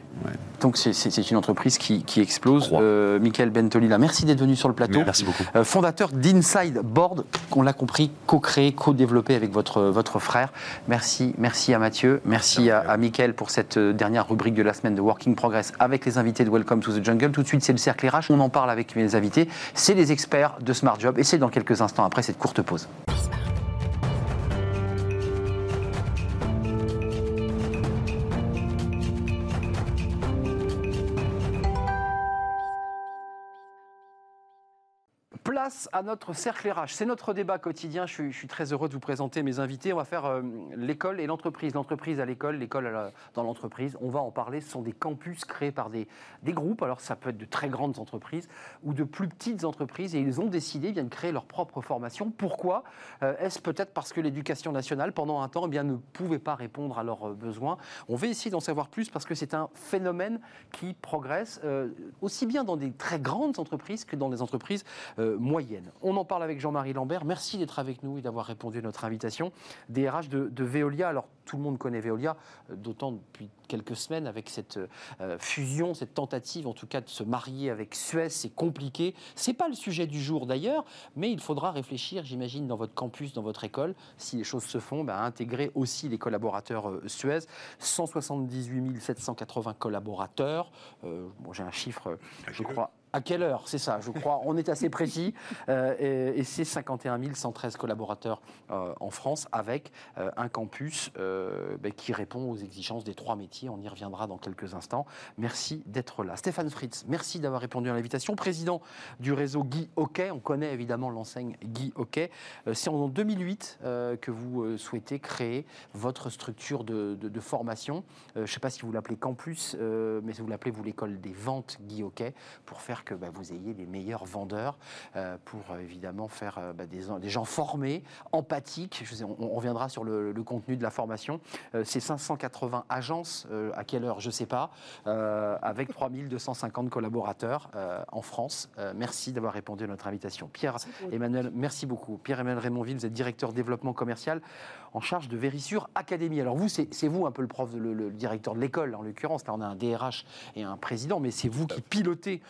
Donc c'est- une entreprise qui, qui explose. Euh, Michael Bentolila, merci d'être venu sur le plateau. Merci beaucoup. Euh, fondateur d'Inside Board, on l'a compris, co-créé, co-développé avec votre, votre frère. Merci, merci à Mathieu, merci à, à Mickaël pour cette dernière rubrique de la semaine de Working Progress avec les invités de Welcome to the Jungle. Tout de suite, c'est le cercle RH. On en parle avec mes invités. C'est les experts de Smart Job et c'est dans quelques instants après cette courte pause. Peace. À notre cercle RH. C'est notre débat quotidien. Je suis, très heureux de vous présenter mes invités. On va faire euh, l'école et l'entreprise. L'entreprise à l'école, l'école dans l'entreprise. On va en parler. Ce sont des campus créés par des, groupes. Alors ça peut être de très grandes entreprises ou de plus petites entreprises. Et ils ont décidé eh de créer leur propre formation. Pourquoi? Euh, Est-ce peut-être parce que l'éducation nationale, pendant un temps, eh bien, ne pouvait pas répondre à leurs euh, besoins? On va essayer d'en savoir plus parce que c'est un phénomène qui progresse aussi bien dans des très grandes entreprises que dans des entreprises euh, moyenne. On en parle avec Jean-Marie Lambert. Merci d'être avec nous et d'avoir répondu à notre invitation. DRH de, de Veolia. Alors, tout le monde connaît Veolia, euh, d'autant depuis quelques semaines avec cette euh, fusion, cette tentative en tout cas de se marier avec Suez, c'est compliqué. C'est pas le sujet du jour d'ailleurs, mais il faudra réfléchir, j'imagine, dans votre campus, dans votre école, si les choses se font, bah, à intégrer aussi les collaborateurs Suez. 178 780 collaborateurs. bon, J'ai un chiffre, je crois, à quelle heure? C'est ça, je crois. On est assez précis. Euh, et, c'est 51 113 collaborateurs euh, en France avec euh, un campus ben, qui répond aux exigences des trois métiers. On y reviendra dans quelques instants. Merci d'être là. Stéphane Fritz, merci d'avoir répondu à l'invitation. Président du réseau Guy Hockey. On connaît évidemment l'enseigne Guy Hockey. c'est en 2008 que vous souhaitez créer votre structure de, formation. je ne sais pas si vous l'appelez campus, mais si vous l'appelez vous l'école des ventes Guy Hockey pour faire que bah, vous ayez les meilleurs vendeurs euh, pour euh, évidemment faire euh, bah, des, des, gens formés, empathiques. Je sais, on, reviendra sur le, contenu de la formation. C'est 580 agences, à quelle heure, je ne sais pas, avec 3250 collaborateurs en France. merci d'avoir répondu à notre invitation. Pierre-Emmanuel, merci beaucoup. Pierre-Emmanuel Raymondville, vous êtes directeur développement commercial en charge de Vérissure Académie. Alors vous, c'est vous un peu le prof, le, directeur de l'école en l'occurrence. Là, on a un DRH et un président, mais c'est vous qui pilotez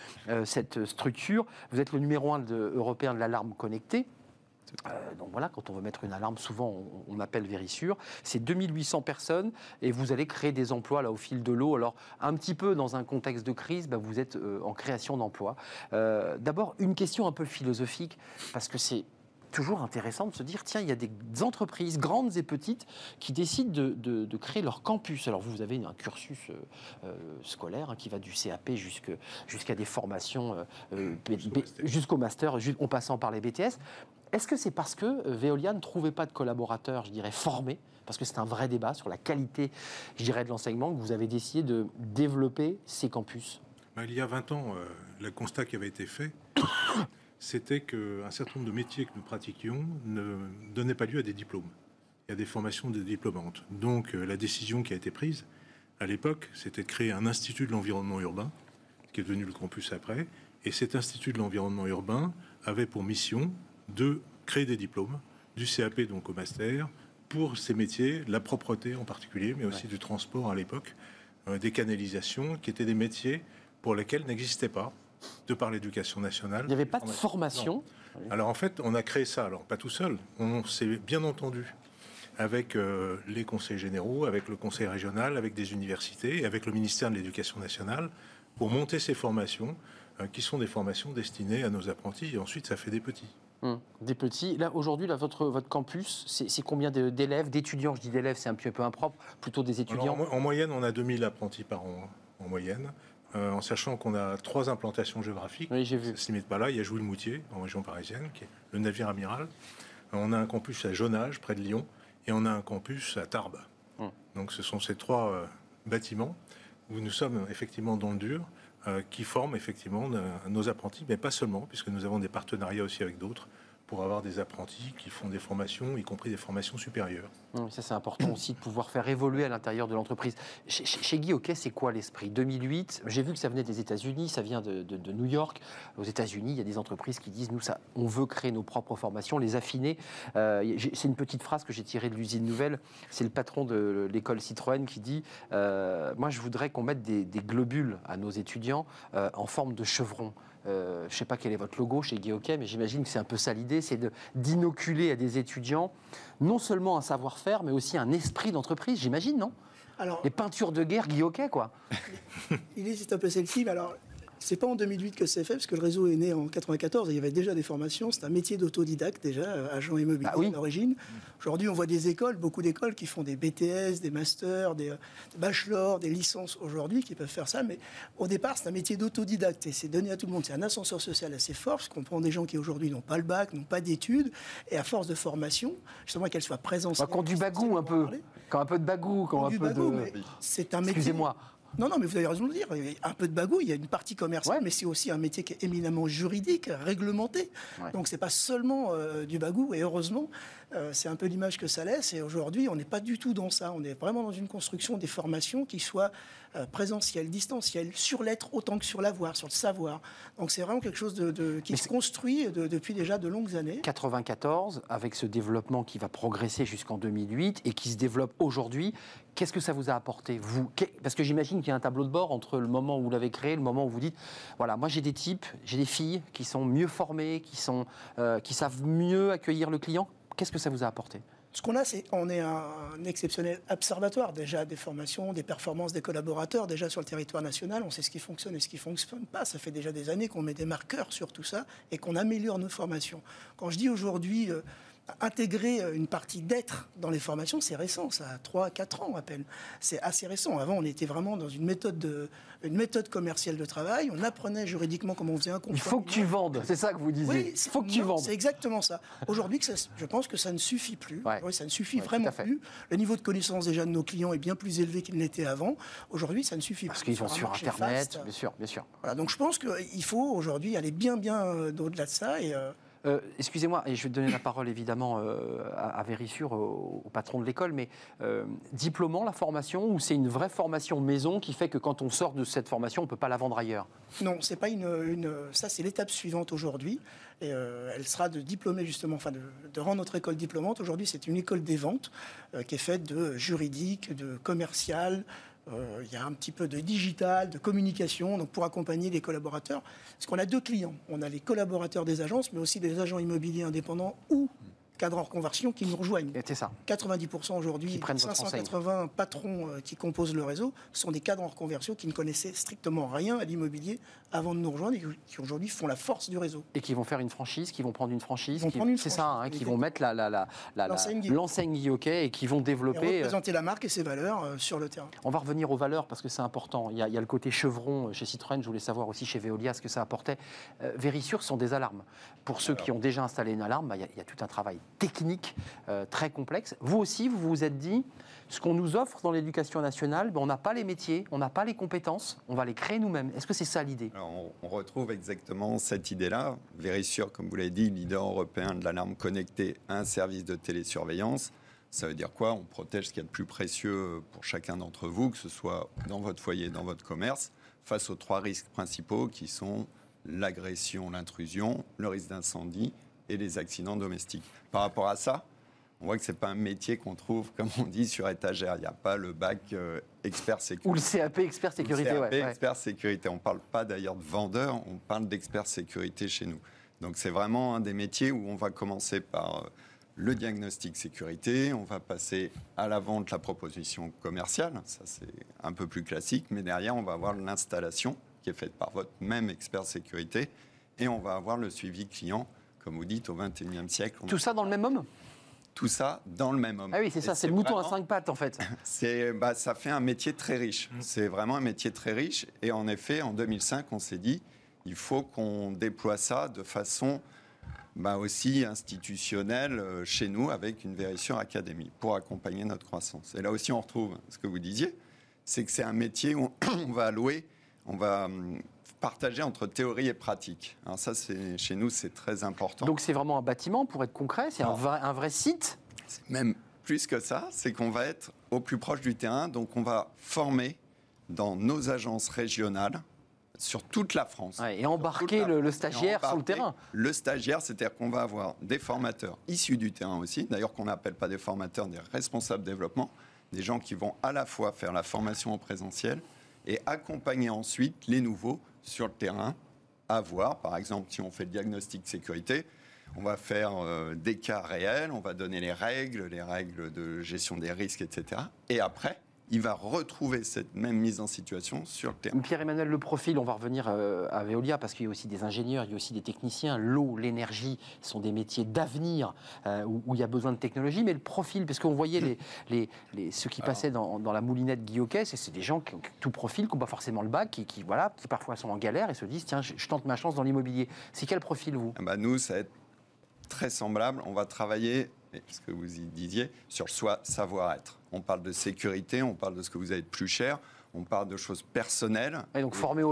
cette structure. Vous êtes le numéro un européen de l'alarme connectée. Euh, donc voilà, quand on veut mettre une alarme, souvent on, appelle Vérissure. C'est 2800 personnes et vous allez créer des emplois là au fil de l'eau. Alors un petit peu dans un contexte de crise, bah, vous êtes euh, en création d'emplois. Euh, d'abord une question un peu philosophique parce que c'est toujours intéressant de se dire, tiens, il y a des entreprises, grandes et petites, qui décident de, créer leur campus. Alors vous, avez un cursus euh, euh, scolaire hein, qui va du CAP jusqu'à des formations, euh, jusqu'au master, en passant par les BTS. Est-ce que c'est parce que Veolia ne trouvait pas de collaborateurs, je dirais, formés? Parce que c'est un vrai débat sur la qualité, je dirais, de l'enseignement, que vous avez décidé de développer ces campus bah, Il y a 20 ans, le constat qui avait été fait, c'était qu'un certain nombre de métiers que nous pratiquions ne donnaient pas lieu à des diplômes, et à des formations de diplômantes. Donc euh, la décision qui a été prise à l'époque, c'était de créer un institut de l'environnement urbain, qui est devenu le campus après, et cet institut de l'environnement urbain avait pour mission de créer des diplômes, du CAP donc au master, pour ces métiers, la propreté en particulier, mais aussi du transport à l'époque, euh, des canalisations, qui étaient des métiers pour lesquels n'existait pas de par l'éducation nationale. Il n'y avait pas de formation Alors en fait, on a créé ça, alors pas tout seul, on s'est bien entendu avec euh, les conseils généraux, avec le conseil régional, avec des universités, avec le ministère de l'Éducation nationale, pour monter ces formations, euh, qui sont des formations destinées à nos apprentis, et ensuite ça fait des petits. Hum, des petits. Là, aujourd'hui, votre, votre campus, c'est combien d'élèves, d'étudiants? Je dis d'élèves, c'est un petit peu impropre, plutôt des étudiants. en, en, moyenne, on a 2000 apprentis par an, en moyenne. Euh, en sachant qu'on a trois implantations géographiques. Oui, j'ai vu. Ça ne se limite pas là. Il y a Jouy-le-Moutier, en région parisienne, qui est le navire amiral. On a un campus à Jonage, près de Lyon, et on a un campus à Tarbes. Hum. Donc ce sont ces trois euh, bâtiments où nous sommes effectivement dans le dur, euh, qui forment effectivement nos apprentis, mais pas seulement, puisque nous avons des partenariats aussi avec d'autres pour avoir des apprentis qui font des formations, y compris des formations supérieures. ça, c'est important aussi de pouvoir faire évoluer à l'intérieur de l'entreprise. Chez, Guy Hockey, c'est quoi l'esprit? 2008, j'ai vu que ça venait des États-Unis, ça vient de, New York. Aux États-Unis, il y a des entreprises qui disent nous, on veut créer nos propres formations, les affiner. Euh, c'est une petite phrase que j'ai tirée de l'usine nouvelle. C'est le patron de l'école Citroën qui dit euh, Moi, je voudrais qu'on mette des, globules à nos étudiants euh, en forme de chevrons. Euh, je ne sais pas quel est votre logo chez Guy mais j'imagine que c'est un peu ça l'idée, c'est d'inoculer à des étudiants non seulement un savoir-faire, mais aussi un esprit d'entreprise, j'imagine, non? Alors, Les peintures de guerre Guy quoi. (laughs) il existe un peu celle-ci, mais alors C'est pas en 2008 que c'est fait, parce que le réseau est né en 94 et il y avait déjà des formations. C'est un métier d'autodidacte déjà, euh, agent immobilier Bah oui. d'origine. Aujourd'hui, on voit des écoles, beaucoup d'écoles qui font des BTS, des masters, des, euh, des bachelors, des licences aujourd'hui qui peuvent faire ça. Mais au départ, c'est un métier d'autodidacte et c'est donné à tout le monde. C'est un ascenseur social assez fort, parce qu'on prend des gens qui aujourd'hui n'ont pas le bac, n'ont pas d'études, et à force de formation, justement qu'elles soient présentes. Bah, Quand du bagou un peu. Quand un peu de bagou, quand un peu de. c'est un métier. Excusez-moi. Non, non, mais vous avez raison de le dire. Il y a un peu de bagou, il y a une partie commerciale, Ouais. mais c'est aussi un métier qui est éminemment juridique, réglementé. Ouais. Donc c'est pas seulement euh, du bagou, et heureusement, euh, c'est un peu l'image que ça laisse. Et aujourd'hui, on n'est pas du tout dans ça. On est vraiment dans une construction des formations qui soient euh, présentielles, distancielles, sur l'être autant que sur l'avoir, sur le savoir. Donc c'est vraiment quelque chose de, de- qui Mais se construit de- depuis déjà de longues années. 94, avec ce développement qui va progresser jusqu'en 2008 et qui se développe aujourd'hui, qu'est-ce que ça vous a apporté, vous? Parce que j'imagine qu'il y a un tableau de bord entre le moment où vous l'avez créé le moment où vous dites voilà, moi j'ai des types, j'ai des filles qui sont mieux formées, qui, sont, euh, qui savent mieux accueillir le client. Qu'est-ce que ça vous a apporté? Ce qu'on a, c'est on est un, un exceptionnel observatoire déjà des formations, des performances des collaborateurs déjà sur le territoire national. On sait ce qui fonctionne et ce qui ne fonctionne pas. Ça fait déjà des années qu'on met des marqueurs sur tout ça et qu'on améliore nos formations. Quand je dis aujourd'hui euh, intégrer euh, une partie d'être dans les formations, c'est récent, ça a 3 4 ans à peine. C'est assez récent. Avant, on était vraiment dans une méthode de une méthode commerciale de travail, on apprenait juridiquement comment on faisait un contrat. Il faut que tu vendes, c'est ça que vous disiez. Oui, Il faut que tu non, vendes. C'est exactement ça. Aujourd'hui, je pense que ça ne suffit plus. Ouais. Oui, ça ne suffit Ouais, vraiment plus. Le niveau de connaissance déjà de nos clients est bien plus élevé qu'il n'était avant. Aujourd'hui, ça ne suffit Parce plus. qu'ils sont un sur Internet, bien sûr, bien sûr. Voilà, donc je pense qu'il faut aujourd'hui aller bien, bien euh, au-delà de ça. Et, euh, Euh, Excusez-moi, et je vais donner la parole évidemment euh, à, à au, patron de l'école, mais euh, diplômant la formation ou c'est une vraie formation maison qui fait que quand on sort de cette formation, on ne peut pas la vendre ailleurs? Non, c'est pas une, ça c'est l'étape suivante aujourd'hui. Euh, elle sera de diplômer justement, enfin de, rendre notre école diplômante. Aujourd'hui, c'est une école des ventes qui est faite de juridique, de commercial. Euh, Il y a un petit peu de digital, de communication, donc pour accompagner les collaborateurs. Parce qu'on a deux clients. On a les collaborateurs des agences, mais aussi des agents immobiliers indépendants ou cadres en reconversion qui nous rejoignent. Et C'est ça. 90% aujourd'hui, Qui prennent votre 580 patrons euh, qui composent le réseau sont des cadres en reconversion qui ne connaissaient strictement rien à l'immobilier avant de nous rejoindre et qui aujourd'hui font la force du réseau. Et qui vont faire une franchise, qui vont prendre une franchise, Ils vont qui- prendre une c'est ça, hein, qui vont mettre la- la- la- la- la- L'enseigne Hockey et qui vont Et développer. euh, représenter la marque et ses valeurs euh, sur le terrain. On va revenir aux valeurs parce que c'est important. Il y, a, il y a le côté chevron chez Citroën, je voulais savoir aussi chez Veolia ce que ça apportait. Euh, Vérissure sont des alarmes. Pour ceux qui ont déjà installé une alarme, bah, il y, a- il y a tout un travail technique euh, très complexe. Vous aussi, vous vous êtes dit, ce qu'on nous offre dans l'éducation nationale, ben, on n'a pas les métiers, on n'a pas les compétences, on va les créer nous-mêmes. Est-ce que c'est ça l'idée? On, on retrouve exactement cette idée-là. Vérissure, comme vous l'avez dit, leader européen de l'alarme connectée, un service de télésurveillance. Ça veut dire quoi? On protège ce qu'il y a de plus précieux pour chacun d'entre vous, que ce soit dans votre foyer, dans votre commerce, face aux trois risques principaux qui sont l'agression, l'intrusion, le risque d'incendie et les accidents domestiques. Par rapport à ça, on voit que ce n'est pas un métier qu'on trouve, (laughs) comme on dit, sur étagère. Il n'y a pas le bac euh, expert sécurité. Ou le CAP expert sécurité Le ouais, CRP, ouais. expert sécurité. On ne parle pas d'ailleurs de vendeur, on parle d'expert sécurité chez nous. Donc c'est vraiment un des métiers où on va commencer par euh, le diagnostic sécurité, on va passer à la vente, la proposition commerciale, ça c'est un peu plus classique, mais derrière on va avoir l'installation qui est faite par votre même expert sécurité et on va avoir le suivi client, comme vous dites, au 21e siècle. Tout ça dans le même homme? Tout ça dans le même homme. Ah oui, c'est ça, c'est le mouton à cinq pattes en fait. (laughs) c'est, bah, ça fait un métier très riche. C'est vraiment un métier très riche. Et en effet, en 2005, on s'est dit, il faut qu'on déploie ça de façon bah, aussi institutionnelle euh, chez nous avec une Vérissure Academy pour accompagner notre croissance. Et là aussi, on retrouve ce que vous disiez, c'est que c'est un métier où (clears throat) on va allouer, on va partager entre théorie et pratique. Alors ça, c'est, chez nous, c'est très important. Donc c'est vraiment un bâtiment pour être concret, c'est un vrai, un vrai site. Même plus que ça, c'est qu'on va être au plus proche du terrain, donc on va former dans nos agences régionales sur toute la France. Ouais, et embarquer le- le stagiaire sur le terrain. Le stagiaire, c'est-à-dire qu'on va avoir des formateurs issus du terrain aussi, d'ailleurs qu'on n'appelle pas des formateurs, des responsables développement, des gens qui vont à la fois faire la formation en présentiel et accompagner ensuite les nouveaux sur le terrain à voir. Par exemple, si on fait le diagnostic sécurité, on va faire euh, des cas réels, on va donner les règles, les règles de gestion des risques, etc. Et après, il va retrouver cette même mise en situation sur le terrain. Pierre-Emmanuel, le profil, on va revenir euh, à Veolia parce qu'il y a aussi des ingénieurs, il y a aussi des techniciens. L'eau, l'énergie sont des métiers d'avenir euh, où, il y a besoin de technologie, mais le profil, parce qu'on voyait les, les, ceux qui passaient dans, la moulinette Guillaume, c'est des gens qui ont tout profil, qui n'ont pas forcément le bac, qui, voilà, qui parfois sont en galère et se disent tiens, je, tente ma chance dans l'immobilier. C'est quel profil vous? Ah bah Nous, ça va être très semblable. On va travailler ce que vous y disiez, sur soi savoir-être. On parle de sécurité, on parle de ce que vous avez de plus cher, on parle de choses personnelles. Et donc formé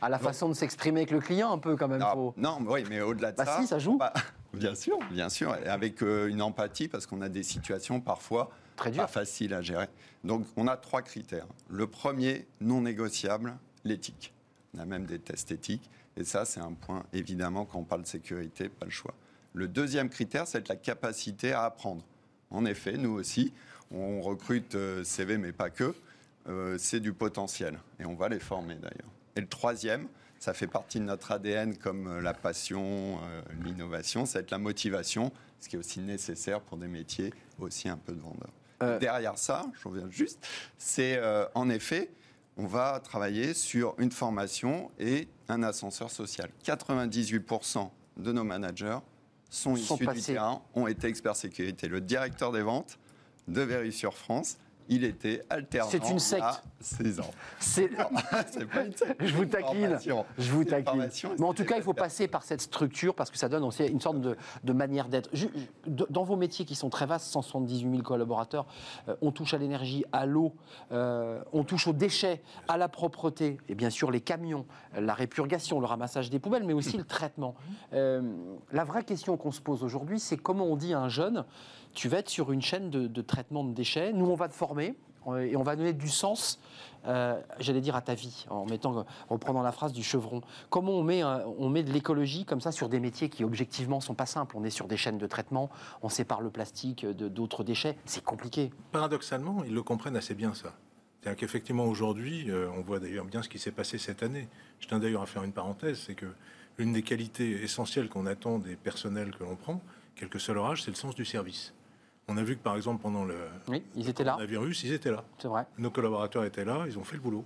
à la façon de s'exprimer avec le client un peu quand même. Non, non oui, mais au-delà de bah ça... si, ça joue. (laughs) bien sûr, bien sûr, et avec euh, une empathie parce qu'on a des situations parfois Très pas faciles à gérer. Donc on a trois critères. Le premier, non négociable, l'éthique. On a même des tests éthiques. Et ça, c'est un point, évidemment, quand on parle de sécurité, pas le choix. Le deuxième critère, c'est la capacité à apprendre. En effet, nous aussi, on recrute euh, CV, mais pas que. Euh, c'est du potentiel. Et on va les former d'ailleurs. Et le troisième, ça fait partie de notre ADN comme euh, la passion, l'innovation, c'est la motivation, ce qui est aussi nécessaire pour des métiers aussi un peu de vendeurs. Derrière ça, je reviens juste, c'est en effet, on va travailler sur une formation et un ascenseur social. 98% de nos managers sont, issus du terrain, ont été experts sécurité. Le directeur des ventes de Vérifure France il était alternant. C'est une secte. À 16 ans. (laughs) C'est pas une secte. (laughs) Je vous taquine. Je vous taquine. Mais en tout cas, il faut passer par cette structure parce que ça donne aussi une sorte de, manière d'être. Dans vos métiers qui sont très vastes, 178 000 collaborateurs, euh, on touche à l'énergie, à l'eau, euh, on touche aux déchets, à la propreté, et bien sûr les camions, la répurgation, le ramassage des poubelles, mais aussi le traitement. Euh, la vraie question qu'on se pose aujourd'hui, c'est comment on dit à un jeune tu vas être sur une chaîne de, traitement de déchets. Nous, on va te former euh, et on va donner du sens, euh, j'allais dire, à ta vie, en mettant, reprenant la phrase du chevron. Comment on met, on met de l'écologie comme ça sur des métiers qui objectivement sont pas simples? On est sur des chaînes de traitement, on sépare le plastique de d'autres déchets, c'est compliqué. Paradoxalement, ils le comprennent assez bien ça. C'est-à-dire qu'effectivement aujourd'hui, euh, on voit d'ailleurs bien ce qui s'est passé cette année. Je tiens d'ailleurs à faire une parenthèse, c'est que l'une des qualités essentielles qu'on attend des personnels que l'on prend, quel que soit leur âge, c'est le sens du service. On a vu que par exemple pendant le, oui, ils étaient là. virus, ils étaient là. C'est vrai. Nos collaborateurs étaient là, ils ont fait le boulot.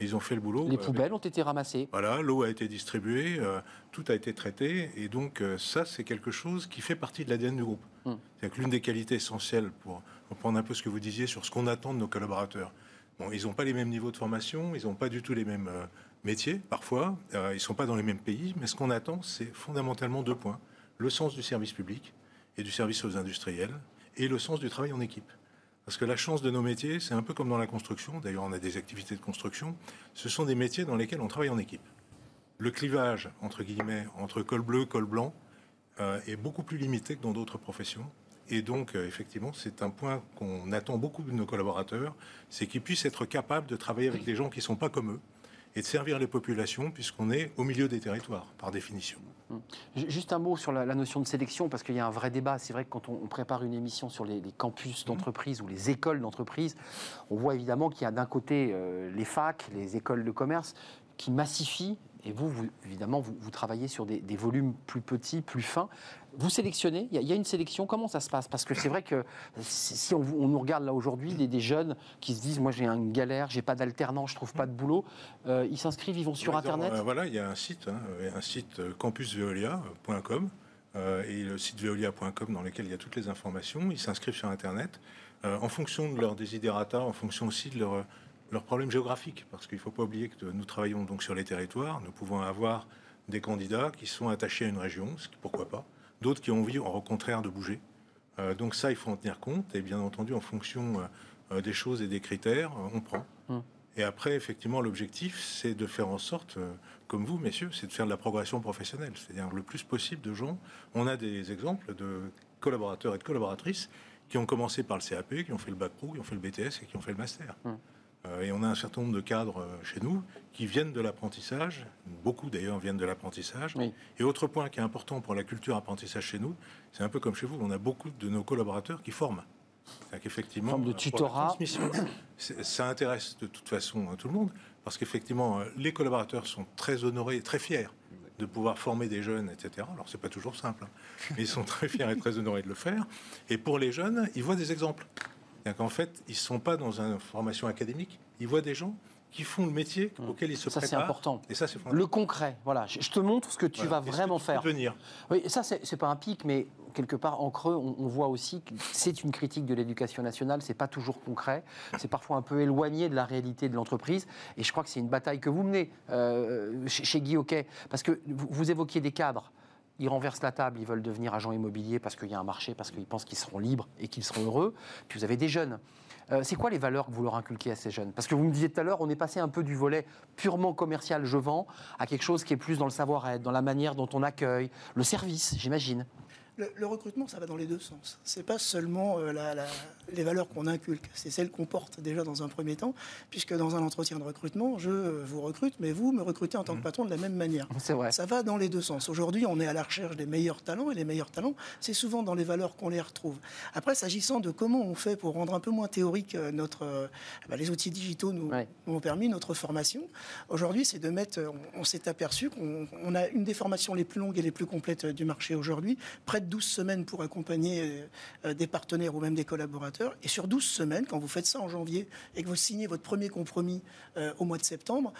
Ils ont fait le boulot. Les poubelles ont été ramassées. Voilà, l'eau a été distribuée, euh, tout a été traité, et donc euh, ça, c'est quelque chose qui fait partie de l'ADN du groupe. Hmm. C'est que l'une des qualités essentielles pour reprendre un peu ce que vous disiez sur ce qu'on attend de nos collaborateurs. Bon, ils n'ont pas les mêmes niveaux de formation, ils n'ont pas du tout les mêmes euh, métiers, parfois, ils ne sont pas dans les mêmes pays, mais ce qu'on attend, c'est fondamentalement deux points le sens du service public et du service aux industriels et le sens du travail en équipe. Parce que la chance de nos métiers, c'est un peu comme dans la construction, d'ailleurs on a des activités de construction, ce sont des métiers dans lesquels on travaille en équipe. Le clivage, entre guillemets, entre col bleu, col blanc, euh, est beaucoup plus limité que dans d'autres professions. Et donc, euh, effectivement, c'est un point qu'on attend beaucoup de nos collaborateurs, c'est qu'ils puissent être capables de travailler avec des gens qui ne sont pas comme eux, et de servir les populations, puisqu'on est au milieu des territoires, par définition. Hum. Juste un mot sur la, notion de sélection, parce qu'il y a un vrai débat. C'est vrai que quand on, prépare une émission sur les, campus d'entreprise ou les écoles d'entreprise, on voit évidemment qu'il y a d'un côté euh, les facs, les écoles de commerce, qui massifient et vous, évidemment, vous, travaillez sur des, volumes plus petits, plus fins. Vous sélectionnez il y, a, une sélection. Comment ça se passe? Parce que c'est vrai que si on, nous regarde là aujourd'hui, des, des, jeunes qui se disent Moi, j'ai une galère, j'ai pas d'alternant, je trouve pas de boulot. Euh, ils s'inscrivent, ils vont sur Internet euh, Voilà, il y a un site, hein, un site euh, campusveolia.com et le site veolia.com dans lequel il y a toutes les informations. Ils s'inscrivent sur Internet. en fonction de leur désidérata, en fonction aussi de leur leurs problèmes géographiques, parce qu'il ne faut pas oublier que nous travaillons donc sur les territoires, nous pouvons avoir des candidats qui sont attachés à une région, ce qui, pourquoi pas, d'autres qui ont envie, au contraire, de bouger. Euh, donc ça, il faut en tenir compte, et bien entendu, en fonction euh, euh, des choses et des critères, on prend. Hum. Et après, effectivement, l'objectif, c'est de faire en sorte, comme vous, messieurs, c'est de faire de la progression professionnelle, c'est-à-dire le plus possible de gens. On a des exemples de collaborateurs et de collaboratrices qui ont commencé par le CAP, qui ont fait le bac pro, qui ont fait le BTS et qui ont fait le master. Hum. Euh, et on a un certain nombre de cadres euh, chez nous qui viennent de l'apprentissage, beaucoup d'ailleurs viennent de l'apprentissage. Et autre point qui est important pour la culture apprentissage chez nous, c'est un peu comme chez vous, on a beaucoup de nos collaborateurs qui forment. Qu'effectivement, de tutorat. Ça intéresse de toute façon tout le monde, parce qu'effectivement, euh, les collaborateurs sont très honorés, très fiers de pouvoir former des jeunes, etc. Alors, c'est pas toujours simple, hein. mais ils sont très fiers et très honorés de le faire. Et pour les jeunes, ils voient des exemples. C'est qu'en fait, ils ne sont pas dans une formation académique, ils voient des gens qui font le métier mmh. auquel ils se ça, préparent. Ça, c'est important. Et ça, c'est Le concret, voilà. Je te montre ce que tu vas vraiment faire. Venir. Oui, ça, c'est pas un pic, mais quelque part, en creux, on, voit aussi que c'est une critique de l'éducation nationale, c'est pas toujours concret, c'est parfois un peu éloigné de la réalité de l'entreprise, et je crois que c'est une bataille que vous menez euh, chez, chez Guy Hockey, parce que vous, vous évoquiez des cadres, ils renversent la table, ils veulent devenir agents immobiliers parce qu'il y a un marché, parce qu'ils pensent qu'ils seront libres et qu'ils seront heureux. Puis vous avez des jeunes. Euh, c'est quoi les valeurs que vous leur inculquez à ces jeunes? Parce que vous me disiez tout à l'heure, on est passé un peu du volet purement commercial, je vends, à quelque chose qui est plus dans le savoir-être, dans la manière dont on accueille, le service, j'imagine. Le, recrutement, ça va dans les deux sens. C'est pas seulement euh, les valeurs qu'on inculque, c'est celles qu'on porte déjà dans un premier temps, puisque dans un entretien de recrutement, je vous recrute, mais vous me recrutez en tant que mmh. patron de la même manière. (laughs) C'est vrai. Ça va dans les deux sens. Aujourd'hui, on est à la recherche des meilleurs talents, et les meilleurs talents, c'est souvent dans les valeurs qu'on les retrouve. Après, s'agissant de comment on fait pour rendre un peu moins théorique euh, notre, euh, bah, les outils digitaux nous, ont permis notre formation. Aujourd'hui, c'est de mettre, on, s'est aperçu qu'on a une des formations les plus longues et les plus complètes du marché aujourd'hui, près 12 semaines pour accompagner euh, euh, des partenaires ou même des collaborateurs. Et sur 12 semaines, quand vous faites ça en janvier et que vous signez votre premier compromis euh, au mois de septembre,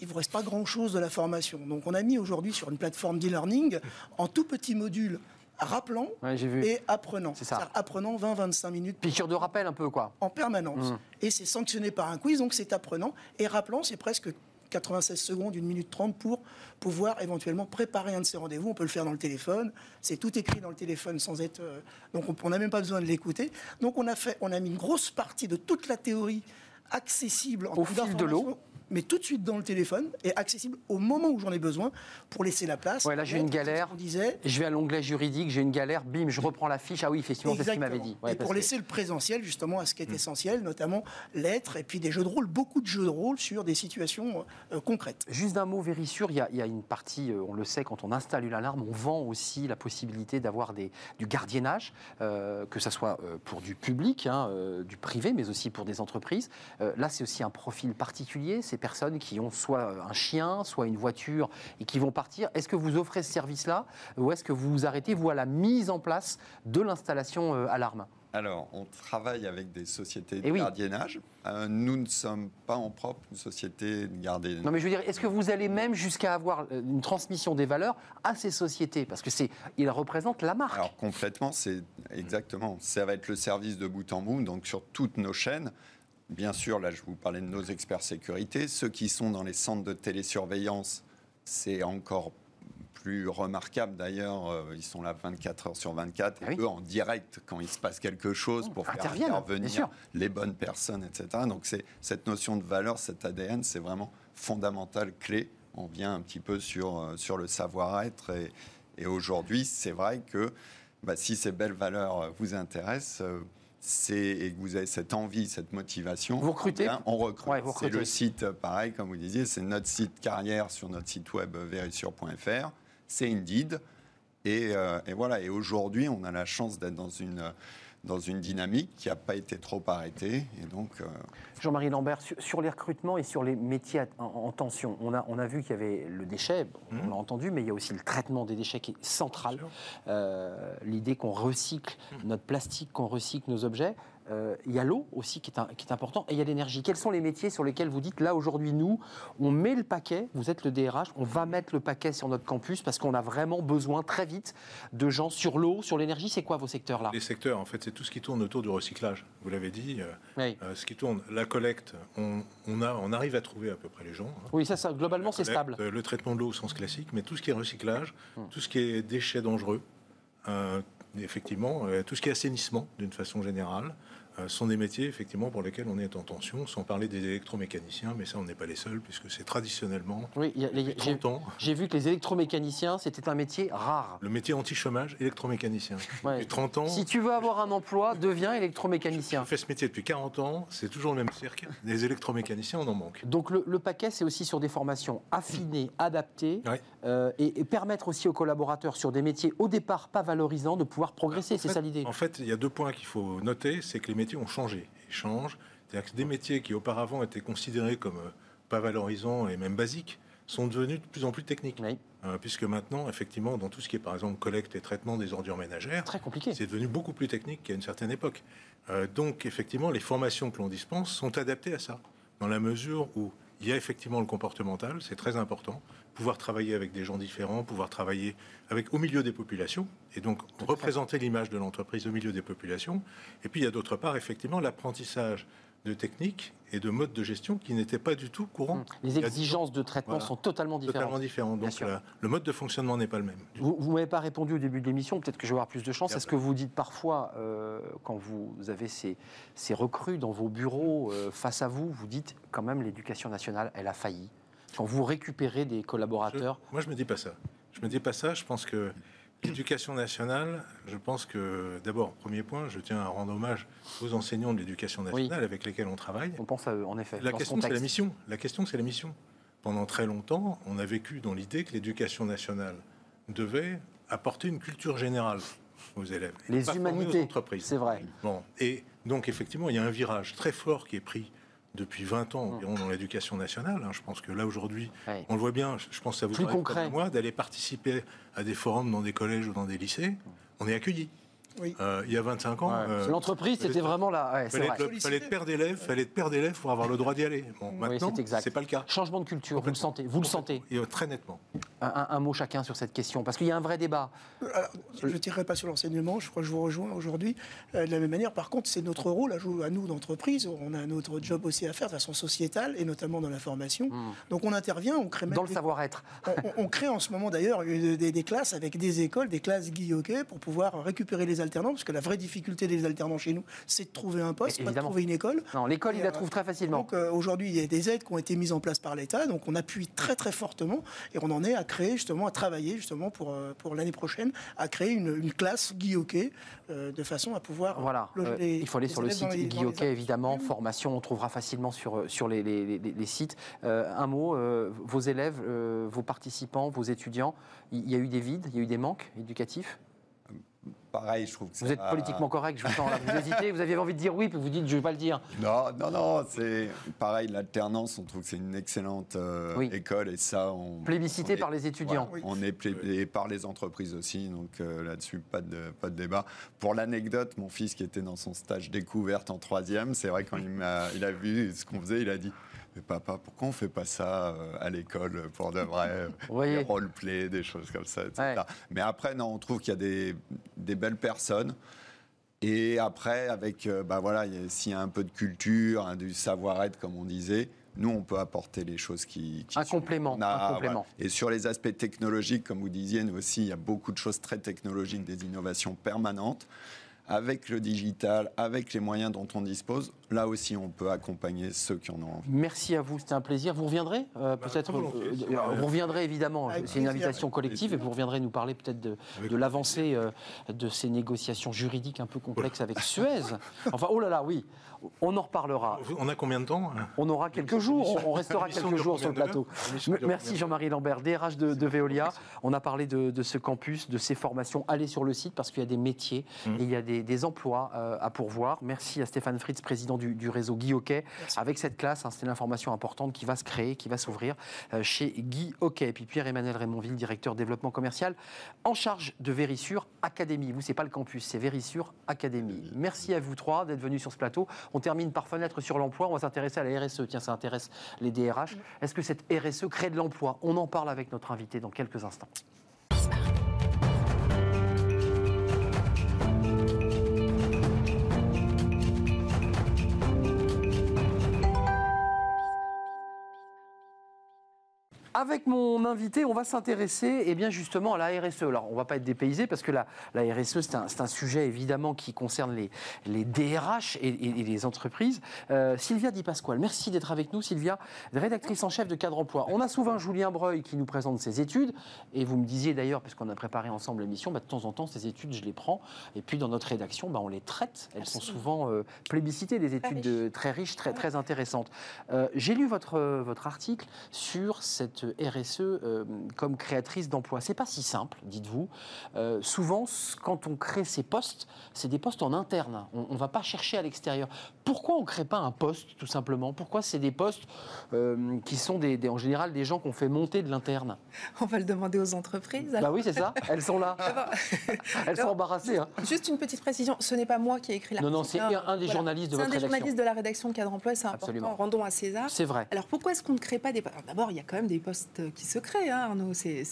il ne vous reste pas grand-chose de la formation. Donc on a mis aujourd'hui sur une plateforme d'e-learning en tout petit module rappelant et apprenant. C'est ça. Apprenant 20-25 minutes. Piqûre de rappel un peu, quoi. En permanence. Mmh. Et c'est sanctionné par un quiz, donc c'est apprenant. Et rappelant, c'est presque 96 secondes, 1 minute 30 pour pouvoir éventuellement préparer un de ces rendez-vous. On peut le faire dans le téléphone. C'est tout écrit dans le téléphone sans être. Euh, donc on n'a même pas besoin de l'écouter. Donc on a fait, on a mis une grosse partie de toute la théorie accessible en au fil de l'eau mais tout de suite dans le téléphone et accessible au moment où j'en ai besoin pour laisser la place. Ouais, là j'ai une galère. disait. Je vais à l'onglet juridique, j'ai une galère, bim, je reprends la fiche. Ah oui, effectivement, c'est ce qu'il m'avait dit. et pour laisser le présentiel justement à ce qui est hmm. essentiel, notamment l'être et puis des jeux de rôle, beaucoup de jeux de rôle sur des situations euh, concrètes. Juste d'un mot, Vérissure, il, y, a une partie, euh, on le sait, quand on installe une alarme, on vend aussi la possibilité d'avoir du gardiennage, euh, que ce soit pour du public, hein, du privé, mais aussi pour des entreprises. là, c'est aussi un profil particulier ces personnes qui ont soit un chien, soit une voiture et qui vont partir. Est-ce que vous offrez ce service-là ou est-ce que vous vous arrêtez, vous, à la mise en place de l'installation euh, alarme alors, on travaille avec des sociétés de eh gardiennage. Euh, nous ne sommes pas en propre une société de gardiennage. Non, mais je veux dire, est-ce que vous allez même jusqu'à avoir euh, une transmission des valeurs à ces sociétés? Parce que c'est, ils représentent la marque. Alors complètement, c'est exactement. Ça va être le service de bout en bout, donc sur toutes nos chaînes. Bien sûr, là, je vous parlais de nos experts sécurité. Ceux qui sont dans les centres de télésurveillance, c'est encore plus remarquable d'ailleurs. Euh, ils sont là 24 heures sur 24 et ah eux en direct quand il se passe quelque chose pour faire intervenir les bonnes personnes, etc. Donc c'est cette notion de valeur, cet ADN, c'est vraiment fondamental, clé. On vient un petit peu sur, euh, sur le savoir-être et, et aujourd'hui, c'est vrai que bah, si ces belles valeurs vous intéressent, euh, et que vous avez cette envie, cette motivation, vous recrutez On recrute. c'est le site, pareil, comme vous disiez, c'est notre site carrière sur notre site web verissure.fr. C'est Indeed. Et, euh, et, voilà. Et aujourd'hui, on a la chance d'être dans une dans une dynamique qui n'a pas été trop arrêtée. Et donc, euh, Jean-Marie Lambert, sur, les recrutements et sur les métiers en, tension, on a, on a vu qu'il y avait le déchet, on mmh. l'a entendu, mais il y a aussi le traitement des déchets qui est central. Euh, l'idée qu'on recycle mmh. notre plastique, qu'on recycle nos objets. Euh, il y a l'eau aussi qui est, qui est, important et il y a l'énergie. Quels sont les métiers sur lesquels vous dites là aujourd'hui nous on met le paquet, vous êtes le DRH, on va mettre le paquet sur notre campus parce qu'on a vraiment besoin très vite de gens sur l'eau, sur l'énergie? C'est quoi vos secteurs là? Les secteurs en fait c'est tout ce qui tourne autour du recyclage. Vous l'avez dit. Euh, euh, ce qui tourne, la collecte, on, a, on arrive à trouver à peu près les gens. Hein. Oui ça, ça globalement c'est stable. Le traitement de l'eau au sens classique, mais tout ce qui est recyclage, hum. tout ce qui est déchets dangereux. Effectivement, tout ce qui est assainissement d'une façon générale, euh, sont des métiers effectivement pour lesquels on est en tension, sans parler des électromécaniciens, mais ça on n'est pas les seuls puisque c'est traditionnellement oui, J'ai vu que les électromécaniciens c'était un métier rare. Le métier anti-chômage, électromécanicien. (laughs) Depuis 30 ans. Si tu veux avoir un emploi, deviens électromécanicien. Je fais ce métier depuis 40 ans, c'est toujours le même cirque. Les électromécaniciens on en manque. Donc le, paquet c'est aussi sur des formations affinées, adaptées, euh, et, et, permettre aussi aux collaborateurs sur des métiers au départ pas valorisants de pouvoir progresser. C'est ça l'idée. En fait, il y a deux points qu'il faut noter, c'est que les métiers ont changé. Ils changent. C'est-à-dire que des métiers qui auparavant étaient considérés comme euh, pas valorisants et même basiques sont devenus de plus en plus techniques. Oui. Euh, puisque maintenant, effectivement, dans tout ce qui est par exemple collecte et traitement des ordures ménagères, Très compliqué. c'est devenu beaucoup plus technique qu'à une certaine époque. Euh, donc, effectivement, les formations que l'on dispense sont adaptées à ça, dans la mesure où il y a effectivement le comportemental, c'est très important, pouvoir travailler avec des gens différents, pouvoir travailler avec au milieu des populations, et donc représenter l'image de l'entreprise au milieu des populations. Et puis, il y a d'autre part, effectivement, l'apprentissage de techniques et de modes de gestion qui n'étaient pas du tout courants. Hum. Les exigences de traitement Voilà. sont totalement différentes. Totalement différents. Bien Donc, la- le mode de fonctionnement n'est pas le même. Vous ne m'avez pas répondu au début de l'émission, peut-être que je vais avoir plus de chance. Est-ce que vous dites parfois, euh, quand vous avez ces, ces recrues dans vos bureaux euh, face à vous, vous dites quand même l'éducation nationale, elle a failli Quand vous récupérez des collaborateurs, Je- moi, je me dis pas ça. Je me dis pas ça. Je pense que l'éducation nationale, je pense que d'abord, premier point, je tiens à rendre hommage aux enseignants de l'éducation nationale avec lesquels on travaille. on pense à eux, en effet. La question, c'est la mission. La question, c'est la mission. Pendant très longtemps, on a vécu dans l'idée que l'éducation nationale devait apporter une culture générale aux élèves. et Les humanités, entreprises. c'est vrai. Bon, et donc effectivement, il y a un virage très fort qui est pris depuis 20 ans environ dans l'éducation nationale. hein. Je pense que là aujourd'hui, Ouais. on le voit bien. Je pense que ça vous Plus concret. moi d'aller participer à des forums dans des collèges ou dans des lycées. On est accueillis. Oui. Euh, il y a 25 ans, Ouais. euh, L'entreprise, c'était vraiment là. Ouais, fallait vrai. être, le- fallait être père d'élèves, fallait être père d'élèves pour avoir le droit d'y aller. Bon, Oui, maintenant, c'est exact. c'est pas le cas. Changement de culture, vous le sentez, vous le sentez. Et, euh, très nettement. Un, un- un mot chacun sur cette question, parce qu'il y a un vrai débat. Alors, je ne tirerai pas sur l'enseignement, je crois que je vous rejoins aujourd'hui. Euh, de la même manière, par contre, c'est notre rôle à, jouer, à nous d'entreprise. On a notre job aussi à faire de façon sociétale et notamment dans la formation. Donc on intervient, on crée même Hmm. Dans le des- savoir-être. (laughs) on, crée en ce moment d'ailleurs des, des classes avec des écoles, des classes Hockey pour pouvoir récupérer les alternants, parce que la vraie difficulté des alternants chez nous, c'est de trouver un poste, pas de trouver une école. Non, l'école, Et, il la euh, trouve très facilement. Donc euh, aujourd'hui, il y a des aides qui ont été mises en place par l'État, donc on appuie très très fortement et on en est à créer justement, à travailler justement pour, euh, pour l'année prochaine, à créer une, une classe Guy Hockey euh, de façon à pouvoir Voilà, euh, les- il faut aller sur le site les- Guy Hockey, évidemment, formation, on trouvera facilement sur, sur les, les- sites. Un mot, vos élèves, vos participants, vos étudiants, il y a eu des vides, il y a eu des manques éducatifs? Pareil, je trouve que Vous êtes politiquement correct, je vous sens là, vous hésitez, vous aviez envie de dire oui, puis vous dites je ne vais pas le dire. Non, non, non, c'est pareil, l'alternance, on trouve que c'est une excellente euh, Oui. école et ça, on. Plébiscité on est- par les étudiants. voilà, On est plé- et par les entreprises aussi, donc euh, là-dessus, pas de, pas de débat. Pour l'anecdote, mon fils qui était dans son stage découverte en troisième, c'est vrai, quand il a vu ce qu'on faisait, il a dit Mais papa, pourquoi on fait pas ça euh, à l'école pour de vrai (laughs) euh. Des roleplay, des choses comme ça, etc. Ouais. Mais après, non, on trouve qu'il y a des, des belles personnes. Et après, avec, euh, bah voilà, s'il y a un peu de culture, hein, du savoir-être, comme on disait, nous, on peut apporter les choses qui. qui Un complément, a- un complément. Et sur les aspects technologiques, comme vous disiez, nous aussi, il y a beaucoup de choses très technologiques, des innovations permanentes. Avec le digital, avec les moyens dont on dispose, là aussi, on peut accompagner ceux qui en ont envie. Merci à vous, c'était un plaisir. Vous reviendrez euh, Bah, peut-être euh, Vous reviendrez évidemment, c'est une invitation collective et vous reviendrez nous parler peut-être de, l'avancée euh, de ces négociations juridiques un peu complexes avec Suez. Enfin, oh là là, oui, on en reparlera. On a combien de temps hein? On aura quelques jours, on restera quelques jours sur le plateau. Merci Jean-Marie Lambert, DRH de, de Veolia. On a parlé de, de ce campus, de ces formations. Allez sur le site parce qu'il y a des métiers Mmh. et il y a des, des emplois euh, à pourvoir. Merci à Stéphane Fritz, président du, du réseau Guy Hockey. Avec cette classe, hein, c'est l'information importante qui va se créer, qui va s'ouvrir euh, chez Guy Hockey. Et puis Pierre-Emmanuel Raymondville, directeur développement commercial, en charge de Vérissure Academy. Vous, c'est pas le campus, c'est Vérissure Academy. Merci à vous trois d'être venus sur ce plateau. On termine par fenêtre sur l'emploi. On va s'intéresser à la RSE. Tiens, ça intéresse les DRH. Est-ce que cette RSE crée de l'emploi? On en parle avec notre invité dans quelques instants. Avec mon invité, on va s'intéresser eh bien justement à la RSE. Alors, on ne va pas être dépaysé parce que la, la RSE, c'est un, sujet évidemment qui concerne les, les DRH et, et- et les entreprises. Euh, Sylvia Di Pasquale, merci d'être avec nous. Sylvia, rédactrice en chef de Cadre Emploi. On a souvent Julien Breuil qui nous présente ses études. Et vous me disiez d'ailleurs, puisqu'on a préparé ensemble l'émission, bah, de temps en temps, ces études, je les prends. Et puis dans notre rédaction, bah, on les traite. Elles sont souvent euh, plébiscitées, des études très riches, très, très intéressantes. Euh, J'ai lu votre, votre article sur cette RSE euh, comme créatrice d'emplois. C'est pas si simple, dites-vous. Euh, souvent, quand on crée ces postes, c'est des postes en interne. On ne va pas chercher à l'extérieur. Pourquoi on ne crée pas un poste, tout simplement? Pourquoi c'est des postes euh, qui sont des, des- en général des gens qu'on fait monter de l'interne? On va le demander aux entreprises. Bah oui, c'est ça. Elles sont là. D'abord- (laughs) Elles sont Alors, embarrassées. hein. Juste une petite précision, ce n'est pas moi qui ai écrit Non, l'article. non, c'est un- un des journalistes de C'est un votre des rédaction. journalistes de la rédaction de Cadre Emploi, c'est Absolument. important. Rendons à César. C'est vrai. Alors pourquoi est-ce qu'on ne crée pas des... Alors, D'abord, il y a quand même des postes qui se créent, hein, Arnaud. C'est-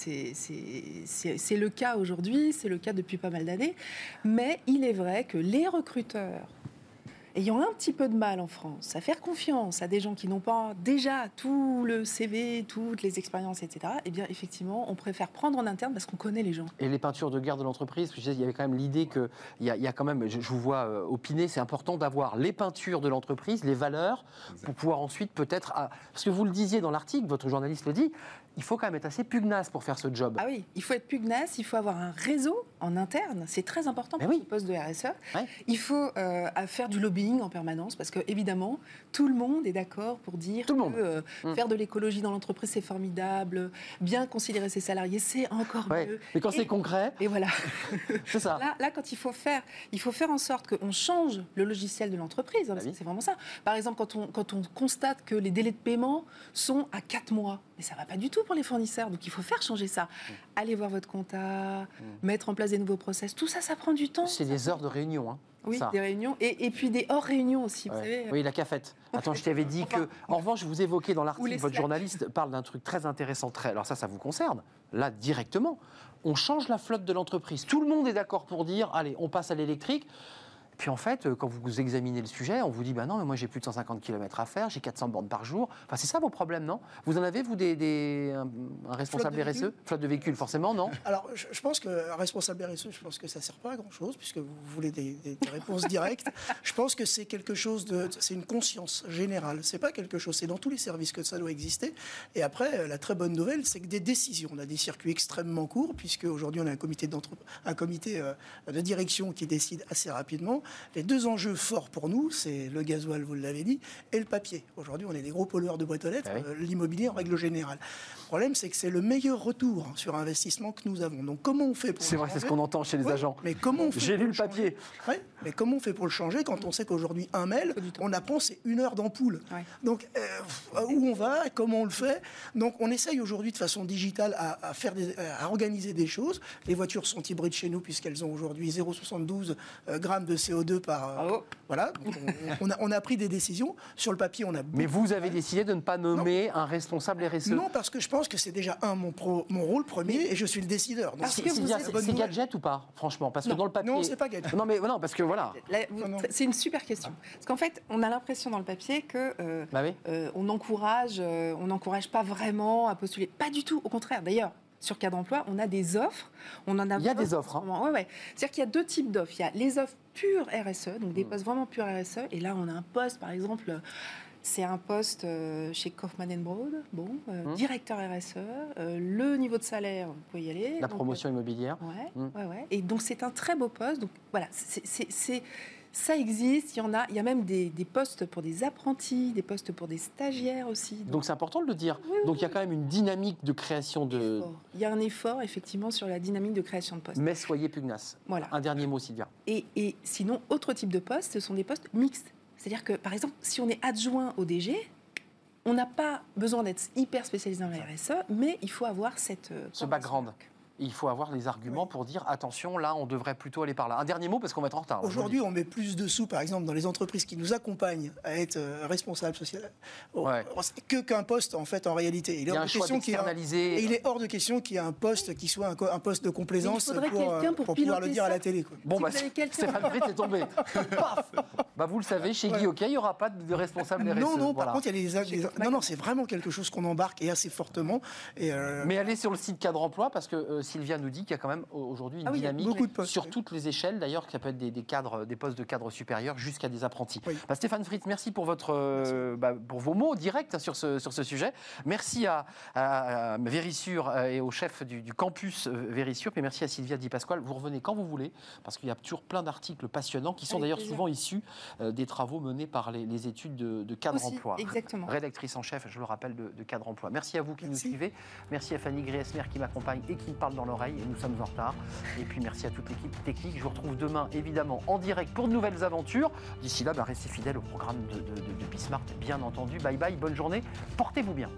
le cas aujourd'hui, c'est le cas depuis pas mal d'années. Mais il est vrai que les recruteurs ayant un petit peu de mal en France à faire confiance à des gens qui n'ont pas déjà tout le CV, toutes les expériences, etc., eh bien, effectivement, on préfère prendre en interne parce qu'on connaît les gens. Et les peintures de guerre de l'entreprise, il y avait quand même l'idée que, il y, y a quand même, je, je vous vois euh, opiner, c'est important d'avoir les peintures de l'entreprise, les valeurs, pour pouvoir ensuite peut-être, ah, parce que vous le disiez dans l'article, votre journaliste le dit, il faut quand même être assez pugnace pour faire ce job. Ah oui, il faut être pugnace, il faut avoir un réseau en interne, c'est très important pour ce poste de RSE. Ouais. Il faut euh, faire du lobbying en permanence parce que évidemment tout le monde est d'accord pour dire que euh, Mm. faire de l'écologie dans l'entreprise c'est formidable, bien considérer ses salariés c'est encore Ouais. mieux. Mais quand c'est concret, et voilà. (laughs) c'est ça. Là, là, quand il faut faire, il faut faire en sorte qu'on change le logiciel de l'entreprise, hein, que c'est vraiment ça. Par exemple, quand on, quand on constate que les délais de paiement sont à 4 mois, mais ça va pas du tout pour les fournisseurs, donc il faut faire changer ça. Mm. Aller voir votre compta, mettre en place des nouveaux process, tout ça, ça prend du temps. C'est des heures de réunion. Hein, Oui, ça. des réunions, et, et puis des hors réunions aussi, vous savez. Oui, la cafette. (laughs) Attends, je t'avais dit que. En revanche, vous évoquez dans l'article, votre journaliste parle d'un truc très intéressant. Très... Alors, ça, ça vous concerne. Là, directement. On change la flotte de l'entreprise. Tout le monde est d'accord pour dire allez, on passe à l'électrique. Puis en fait, euh, quand vous examinez le sujet, on vous dit bah non, mais moi j'ai plus de 150 km à faire, j'ai 400 bornes par jour. Enfin, c'est ça vos problèmes, non? Vous en avez, vous, des, des- un, un responsable de RSE véhicules? Flotte de véhicules, forcément, non? (laughs) Alors, je, je pense que un responsable RSE, je pense que ça sert pas à grand chose, puisque vous voulez des, des- des réponses directes. (laughs) Je pense que c'est quelque chose de, c'est une conscience générale. C'est pas quelque chose, c'est dans tous les services que ça doit exister. Et après, euh, la très bonne nouvelle, c'est que des décisions, on a des circuits extrêmement courts, puisque aujourd'hui on a un comité un comité euh, de direction qui décide assez rapidement. Les deux enjeux forts pour nous, c'est le gasoil, vous l'avez dit, et le papier. Aujourd'hui, on est des gros pollueurs de boîtes aux lettres, euh, l'immobilier en règle générale. Le problème, c'est que c'est le meilleur retour sur investissement que nous avons. Donc, comment on fait pour C'est vrai, c'est ce qu'on entend chez les agents. Mais comment on fait J'ai lu le papier. Ouais, mais comment on fait pour le changer quand on sait qu'aujourd'hui, un mail, on apprend c'est une heure d'ampoule Donc, euh, où on va, comment on le fait Donc, on essaye aujourd'hui de façon digitale à, à faire des- à organiser des choses. Les voitures sont hybrides chez nous puisqu'elles ont aujourd'hui 0,72 euh, grammes de CO2 par. euh, voilà. Donc, on, on a, on a pris des décisions. Sur le papier, on a. Mais vous avez décidé de ne pas nommer un responsable RSE Non, parce que je pense que c'est déjà un mon, pro- mon rôle premier et je suis le décideur. Donc, C'est- c'est gadget ou pas, franchement? Parce que dans le papier. Non, c'est pas gadget. Non, mais non, parce que voilà. C'est une super question. Parce qu'en fait, on a l'impression dans le papier que euh, Bah oui. euh, on encourage, euh, on n'encourage pas vraiment à postuler. Pas du tout. Au contraire. D'ailleurs. Sur Cadre Emploi, on a des offres. On en a Il y a des offres, ce moment. Ouais, ouais. C'est-à-dire qu'il y a deux types d'offres. Il y a les offres pures RSE, donc des postes vraiment purs RSE. Et là, on a un poste, par exemple, c'est un poste euh, chez Kaufman Broad, bon, euh, Mm. directeur RSE. euh, le niveau de salaire, vous pouvez y aller. La Donc, promotion immobilière. Ouais, Mm. ouais, ouais. Et donc c'est un très beau poste. Donc voilà, c'est, ça existe. Il y en a. Il y a même des, des postes pour des apprentis, des postes pour des stagiaires aussi. Donc, Donc c'est important de le dire. Donc il y a quand même une dynamique de création de. il y a un effort effectivement sur la dynamique de création de postes. Mais soyez pugnace. Voilà. Un dernier mot, Sylvia. Et, et sinon, autre type de postes, ce sont des postes mixtes. C'est-à-dire que, par exemple, si on est adjoint au DG, on n'a pas besoin d'être hyper spécialisé dans la RSE, mais il faut avoir cette euh, Ce background. Il faut avoir les arguments pour dire attention, là, on devrait plutôt aller par là. Un dernier mot parce qu'on va être en retard. Aujourd'hui, on met plus de sous, par exemple, dans les entreprises qui nous accompagnent à être euh, responsables social, oh, que qu'un poste, en fait, en réalité. Il y a hors un de choix question qu'il il est hors de question qu'il y ait un poste qui soit un, poste de complaisance il faudrait pour, euh, quelqu'un pour pouvoir le piloter dire à la télé. quoi. Bon, Si bah, Stéphane Fritz est tombé. (laughs) Paf bah, Vous le savez, chez Guy Hockey, il n'y aura pas de responsable RSE. Non, non, Voilà. par contre, il y a des, des- non, non, c'est vraiment quelque chose qu'on embarque et assez fortement. Et, euh, Mais allez sur le site Cadre Emploi parce que euh, Sylvia nous dit qu'il y a quand même aujourd'hui une Ah oui, dynamique postes, sur oui. toutes les échelles. D'ailleurs, ça peut être des, des cadres, des postes de cadres supérieurs jusqu'à des apprentis. Bah, Stéphane Fritz, merci pour votre, euh, bah, pour vos mots directs hein, sur ce sur ce sujet. Merci à, à, à Vérissure euh, et au chef du, du campus euh, Vérissure, et merci à Sylvia Di Pasquale. Vous revenez quand vous voulez, parce qu'il y a toujours plein d'articles passionnants qui sont d'ailleurs souvent issus euh, des travaux menés par les, les études de, de cadre Aussi, emploi. exactement. Rédactrice en chef, je le rappelle, de, de cadre emploi. Merci à vous qui nous suivez. Merci à Fanny Griesmer qui m'accompagne et qui me parle dans l'oreille. Et nous sommes en retard. Et puis merci à toute l'équipe technique. Je vous retrouve demain, évidemment, en direct pour de nouvelles aventures. D'ici là, bah, restez fidèles au programme de, de, de, de bien entendu. Bye bye, bonne journée. Portez-vous bien.